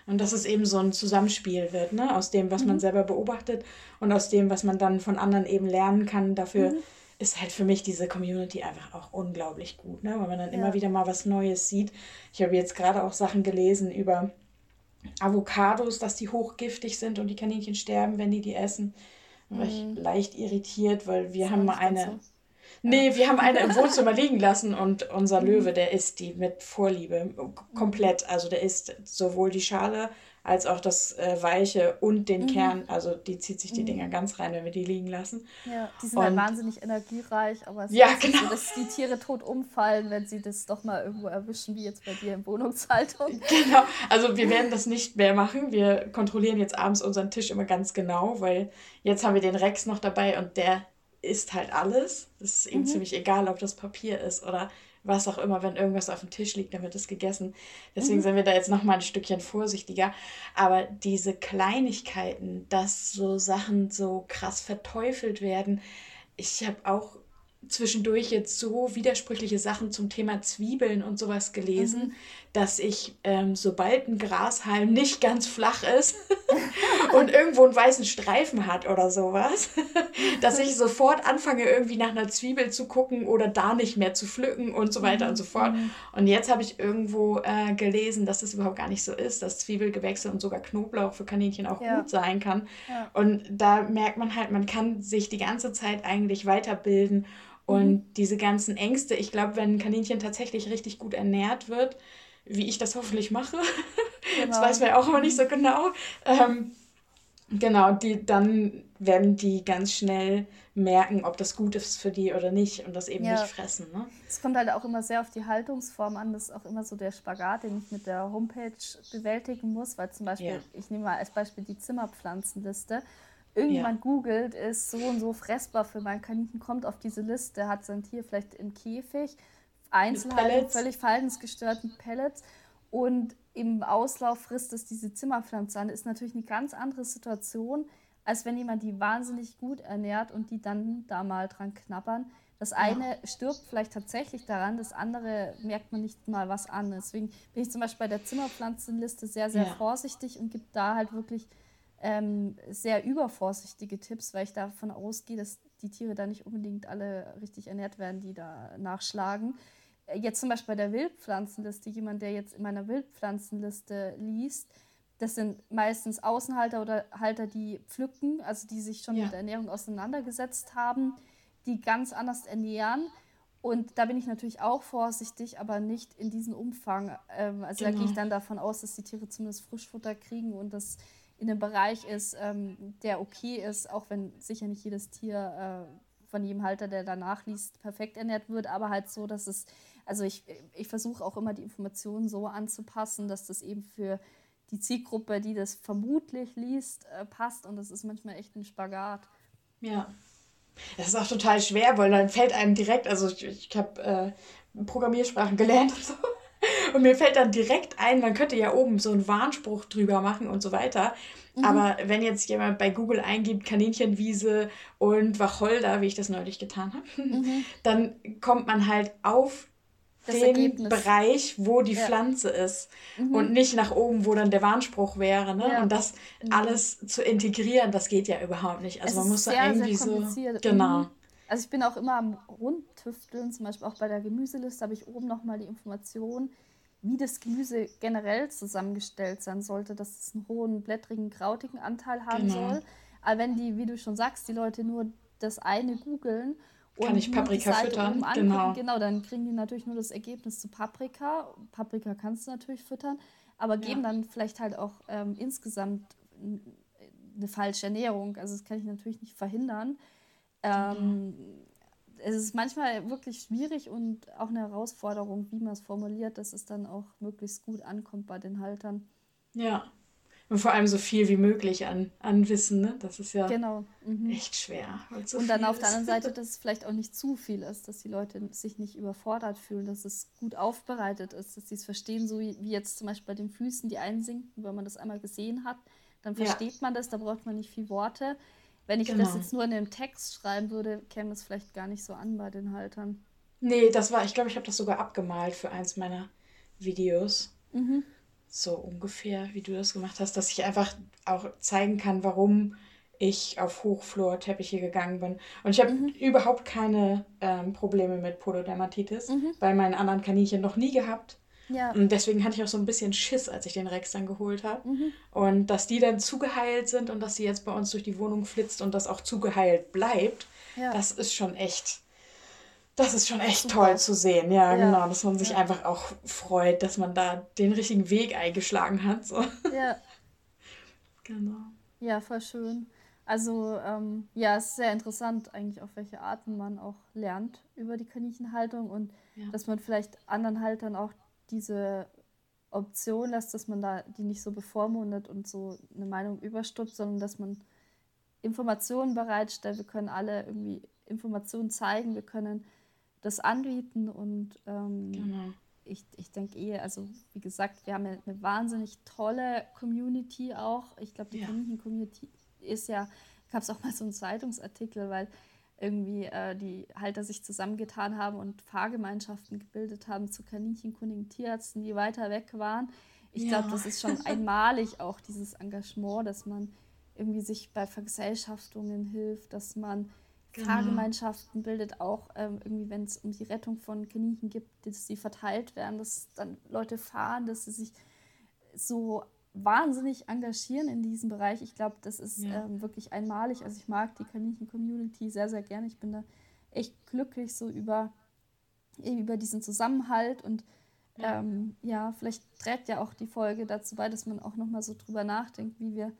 Und dass es eben so ein Zusammenspiel wird, ne? aus dem, was mhm. man selber beobachtet und aus dem, was man dann von anderen eben lernen kann. Dafür mhm ist halt für mich diese Community einfach auch unglaublich gut, ne? weil man dann ja. immer wieder mal was Neues sieht. Ich habe jetzt gerade auch Sachen gelesen über Avocados, dass die hochgiftig sind und die Kaninchen sterben, wenn die die essen. Da war ich mhm. leicht irritiert, weil wir das haben mal eine. So. Nee, wir haben eine im Wohnzimmer liegen lassen und unser. Löwe, der isst die mit Vorliebe komplett. Also der isst sowohl die Schale als auch das äh, Weiche und den mhm. Kern. Also die zieht sich die mhm. Dinger ganz rein, wenn wir die liegen lassen. Ja, die sind halt und, halt wahnsinnig energiereich, aber es ja, ist genau. so, dass die Tiere tot umfallen, wenn sie das doch mal irgendwo erwischen, wie jetzt bei dir im Wohnungshaltung. Genau, also wir werden das nicht mehr machen. Wir kontrollieren jetzt abends unseren Tisch immer ganz genau, weil jetzt haben wir den Rex noch dabei und der isst halt alles. Das ist ihm mhm. ziemlich egal, ob das Papier ist oder was auch immer, wenn irgendwas auf dem Tisch liegt, dann wird es gegessen. Deswegen mhm. sind wir da jetzt noch mal ein Stückchen vorsichtiger. Aber diese Kleinigkeiten, dass so Sachen so krass verteufelt werden, ich habe auch zwischendurch jetzt so widersprüchliche Sachen zum Thema Zwiebeln und sowas gelesen, mhm. Dass ich, ähm, sobald ein Grashalm nicht ganz flach ist und irgendwo einen weißen Streifen hat oder sowas, dass ich sofort anfange, irgendwie nach einer Zwiebel zu gucken oder da nicht mehr zu pflücken und so weiter mhm. und so fort. Mhm. Und jetzt habe ich irgendwo äh, gelesen, dass das überhaupt gar nicht so ist, dass Zwiebelgewächse und sogar Knoblauch für Kaninchen auch ja. gut sein kann. Ja. Und da merkt man halt, man kann sich die ganze Zeit eigentlich weiterbilden und mhm. diese ganzen Ängste, ich glaube, wenn ein Kaninchen tatsächlich richtig gut ernährt wird, wie ich das hoffentlich mache, genau. das weiß man ja auch immer nicht so genau, ähm, genau, die, dann werden die ganz schnell merken, ob das gut ist für die oder nicht und das eben ja. nicht fressen. Ne? Es kommt halt auch immer sehr auf die Haltungsform an. Das ist auch immer so der Spagat, den ich mit der Homepage bewältigen muss, weil zum Beispiel, ja. ich nehme mal als Beispiel die Zimmerpflanzenliste irgendwann ja. googelt, ist so und so fressbar für mein Kaninchen, kommt auf diese Liste, hat sein Tier vielleicht im Käfig, Einzelhaltung, völlig verhaltensgestört mit Pellets und im Auslauf frisst es diese Zimmerpflanze an. Ist natürlich eine ganz andere Situation, als wenn jemand die wahnsinnig gut ernährt und die dann da mal dran knabbern. Das eine ja. stirbt vielleicht tatsächlich daran, das andere merkt man nicht mal was an. Deswegen bin ich zum Beispiel bei der Zimmerpflanzenliste sehr, sehr ja. vorsichtig und gibt da halt wirklich ähm, sehr übervorsichtige Tipps, weil ich davon ausgehe, dass die Tiere da nicht unbedingt alle richtig ernährt werden, die da nachschlagen. Äh, jetzt zum Beispiel bei der Wildpflanzenliste, jemand, der jetzt in meiner Wildpflanzenliste liest, das sind meistens Außenhalter oder Halter, die pflücken, also die sich schon ja. mit Ernährung auseinandergesetzt haben, die ganz anders ernähren. Und da bin ich natürlich auch vorsichtig, aber nicht in diesem Umfang. Ähm, also genau. da gehe ich genau. dann davon aus, dass die Tiere zumindest Frischfutter kriegen und dass in einem Bereich ist, ähm, der okay ist, auch wenn sicher nicht jedes Tier äh, von jedem Halter, der danach liest, perfekt ernährt wird, aber halt so, dass es, also ich, ich versuche auch immer die Informationen so anzupassen, dass das eben für die Zielgruppe, die das vermutlich liest, äh, passt und das ist manchmal echt ein Spagat. Ja. Das ist auch total schwer, weil dann fällt einem direkt, also ich, ich habe äh, Programmiersprachen gelernt und so. Und mir fällt dann direkt ein, man könnte ja oben so einen Warnspruch drüber machen und so weiter. Mhm. Aber wenn jetzt jemand bei Google eingibt, Kaninchenwiese und Wacholder, wie ich das neulich getan habe, mhm. dann kommt man halt auf das den Ergebnis. Bereich, wo die ja. Pflanze ist mhm. und nicht nach oben, wo dann der Warnspruch wäre. Ne? Ja. Und das mhm. alles zu integrieren, das geht ja überhaupt nicht. Also es man muss da irgendwie so. Genau. Mhm. Also ich bin auch immer am Rundtüfteln, zum Beispiel auch bei der Gemüseliste habe ich oben nochmal die Information, wie das Gemüse generell zusammengestellt sein sollte, dass es einen hohen blättrigen, krautigen Anteil haben genau. soll. Aber wenn die, wie du schon sagst, die Leute nur das eine googeln kann ich Paprika füttern? Genau. genau, dann kriegen die natürlich nur das Ergebnis zu Paprika. Paprika kannst du natürlich füttern, aber geben ja. dann vielleicht halt auch ähm, insgesamt eine falsche Ernährung. Also das kann ich natürlich nicht verhindern. Ähm, es ist manchmal wirklich schwierig und auch eine Herausforderung, wie man es formuliert, dass es dann auch möglichst gut ankommt bei den Haltern. Ja. Und vor allem so viel wie möglich an, an Wissen, ne? Das ist ja genau. mhm. echt schwer. So und dann auf der anderen Seite, dass es vielleicht auch nicht zu viel ist, dass die Leute sich nicht überfordert fühlen, dass es gut aufbereitet ist, dass sie es verstehen, so wie jetzt zum Beispiel bei den Füßen, die einsinken, wenn man das einmal gesehen hat, dann versteht ja. man das, da braucht man nicht viel Worte. Wenn ich genau. das jetzt nur in einem Text schreiben würde, käme das vielleicht gar nicht so an bei den Haltern. Nee, das war, ich glaube, ich habe das sogar abgemalt für eins meiner Videos. Mhm. So ungefähr, wie du das gemacht hast, dass ich einfach auch zeigen kann, warum ich auf Hochflorteppiche gegangen bin. Und ich habe mhm. überhaupt keine ähm, Probleme mit Pododermatitis, mhm. bei meinen anderen Kaninchen noch nie gehabt. Ja. Und deswegen hatte ich auch so ein bisschen Schiss, als ich den Rex dann geholt habe. Mhm. Und dass die dann zugeheilt sind und dass sie jetzt bei uns durch die Wohnung flitzt und das auch zugeheilt bleibt, ja. das ist schon echt, das ist schon echt Super. toll zu sehen. Ja, ja, genau, dass man sich einfach auch freut, dass man da den richtigen Weg eingeschlagen hat. So. Ja. Genau. Ja, voll schön. Also ähm, ja, es ist sehr interessant eigentlich, auf welche Arten man auch lernt über die Kaninchenhaltung und ja. dass man vielleicht anderen Haltern auch diese Option lässt, dass man da die nicht so bevormundet und so eine Meinung überstülpt, sondern dass man Informationen bereitstellt. Wir können alle irgendwie Informationen zeigen, wir können das anbieten und ähm, genau. ich, ich denke eh, also wie gesagt, wir haben ja eine wahnsinnig tolle Community auch. Ich glaube, die ja. Community ist ja, gab es auch mal so einen Zeitungsartikel, weil irgendwie äh, die Halter sich zusammengetan haben und Fahrgemeinschaften gebildet haben zu kaninchenkundigen Tierärzten, die weiter weg waren. Ich ja. glaube, das ist schon einmalig auch dieses Engagement, dass man irgendwie sich bei Vergesellschaftungen hilft, dass man genau. Fahrgemeinschaften bildet, auch ähm, irgendwie, wenn es um die Rettung von Kaninchen gibt, dass sie verteilt werden, dass dann Leute fahren, dass sie sich so wahnsinnig engagieren in diesem Bereich. Ich glaube, das ist ja. ähm, wirklich einmalig. Also ich mag die Kaninchen-Community sehr, sehr gerne. Ich bin da echt glücklich so über, über diesen Zusammenhalt und ja. Ähm, ja, vielleicht trägt ja auch die Folge dazu bei, dass man auch nochmal so drüber nachdenkt, wie wir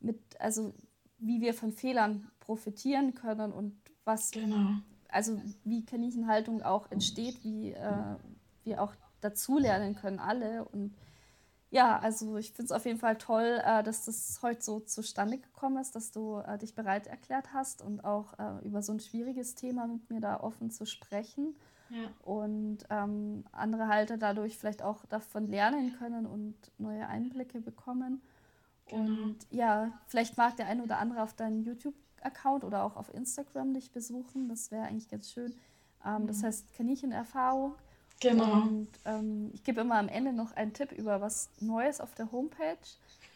mit, also wie wir von Fehlern profitieren können und was, genau. also wie Kaninchenhaltung auch entsteht, wie äh, wir auch dazulernen können, alle und ja, also ich finde es auf jeden Fall toll, äh, dass das heute so zustande gekommen ist, dass du äh, dich bereit erklärt hast und auch äh, über so ein schwieriges Thema mit mir da offen zu sprechen. Ja. Und ähm, andere Halter dadurch vielleicht auch davon lernen können und neue Einblicke bekommen. Genau. Und ja, vielleicht mag der eine oder andere auf deinen YouTube-Account oder auch auf Instagram dich besuchen. Das wäre eigentlich ganz schön. Ähm, mhm. Das heißt Kaninchenerfahrung. Genau. Und ähm, ich gebe immer am Ende noch einen Tipp über was Neues auf der Homepage.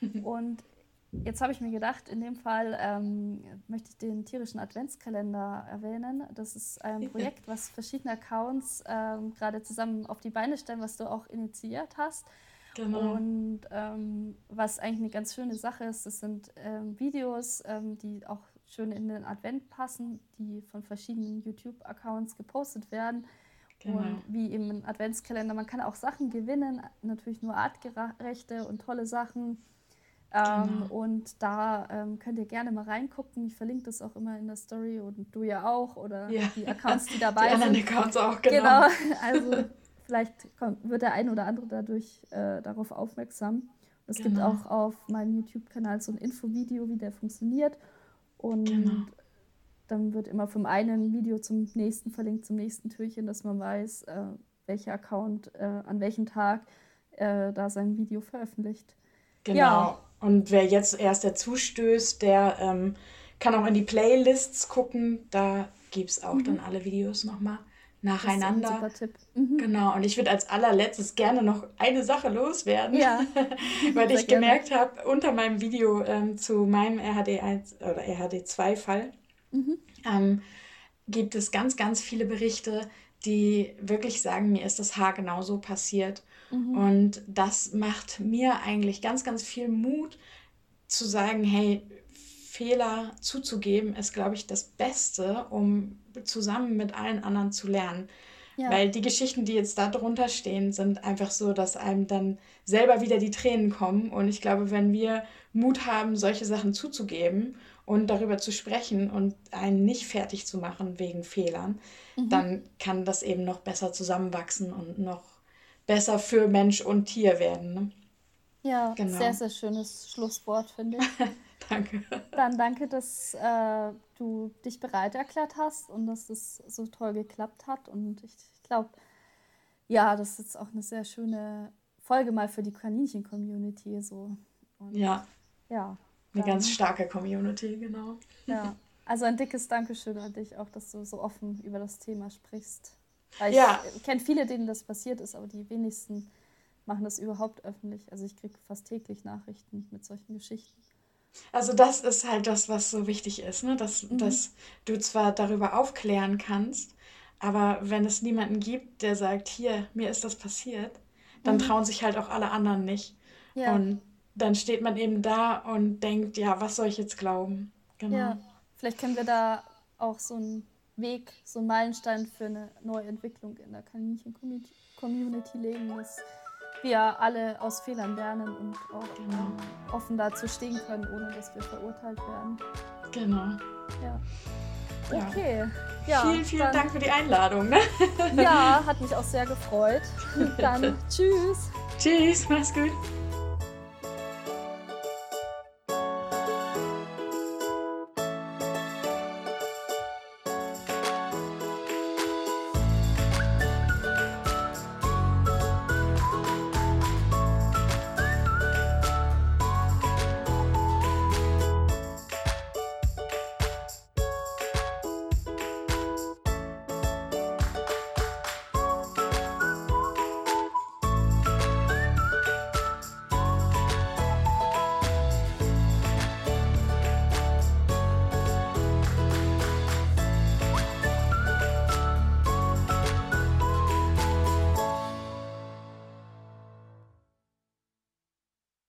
Und jetzt habe ich mir gedacht, in dem Fall ähm, möchte ich den tierischen Adventskalender erwähnen. Das ist ein Projekt, was verschiedene Accounts ähm, gerade zusammen auf die Beine stellen, was du auch initiiert hast. Genau. Und ähm, was eigentlich eine ganz schöne Sache ist, das sind ähm, Videos, ähm, die auch schön in den Advent passen, die von verschiedenen YouTube-Accounts gepostet werden Genau. Und wie im Adventskalender, man kann auch Sachen gewinnen, natürlich nur artgerechte und tolle Sachen. Ähm, genau. Und da ähm, könnt ihr gerne mal reingucken. Ich verlinke das auch immer in der Story und du ja auch oder ja. die Accounts, die dabei die sind. Die Accounts auch, genau. genau. Also vielleicht kommt, wird der ein oder andere dadurch äh, darauf aufmerksam. Es genau. gibt auch auf meinem YouTube-Kanal so ein Infovideo, wie der funktioniert. Und genau dann wird immer vom einen Video zum nächsten verlinkt, zum nächsten Türchen, dass man weiß, äh, welcher Account äh, an welchem Tag äh, da sein Video veröffentlicht. Genau. Ja. Und wer jetzt erst dazu stößt, der ähm, kann auch in die Playlists gucken. Da gibt es auch mhm. dann alle Videos nochmal nacheinander. Das ist ein super Tipp. Mhm. Genau, und ich würde als allerletztes gerne noch eine Sache loswerden, ja. weil ich gemerkt habe, unter meinem Video ähm, zu meinem RHD 1 oder RHD 2 Fall, mhm. ähm, gibt es ganz, ganz viele Berichte, die wirklich sagen, mir ist das Haar genauso passiert. Mhm. Und das macht mir eigentlich ganz, ganz viel Mut zu sagen, hey, Fehler zuzugeben, ist, glaube ich, das Beste, um zusammen mit allen anderen zu lernen. Ja. Weil die Geschichten, die jetzt da drunter stehen, sind einfach so, dass einem dann selber wieder die Tränen kommen. Und ich glaube, wenn wir Mut haben, solche Sachen zuzugeben und darüber zu sprechen und einen nicht fertig zu machen wegen Fehlern, mhm. dann kann das eben noch besser zusammenwachsen und noch besser für Mensch und Tier werden. Ne? Ja, genau. sehr, sehr schönes Schlusswort, finde ich. danke. Dann danke, dass äh, du dich bereit erklärt hast und dass das so toll geklappt hat. Und ich, ich glaube, ja, das ist jetzt auch eine sehr schöne Folge mal für die Kaninchen-Community. So. ja. Ja, eine dann, ganz starke Community, genau. Ja, also ein dickes Dankeschön an dich auch, dass du so offen über das Thema sprichst. Weil ja. ich kenne viele, denen das passiert ist, aber die wenigsten machen das überhaupt öffentlich. Also ich kriege fast täglich Nachrichten mit solchen Geschichten. Also das ist halt das, was so wichtig ist, ne? dass, mhm. dass du zwar darüber aufklären kannst, aber wenn es niemanden gibt, der sagt, hier, mir ist das passiert, dann mhm. trauen sich halt auch alle anderen nicht. Ja. Und dann steht man eben da und denkt, ja, was soll ich jetzt glauben? Genau. Ja, vielleicht können wir da auch so einen Weg, so einen Meilenstein für eine neue Entwicklung in der Kaninchen-Community legen, dass wir alle aus Fehlern lernen und auch genau. offen dazu stehen können, ohne dass wir verurteilt werden. Genau. Ja. Okay. Ja, vielen, vielen dann, Dank für die Einladung. Ne? Ja, hat mich auch sehr gefreut. Dann tschüss. Tschüss, mach's gut.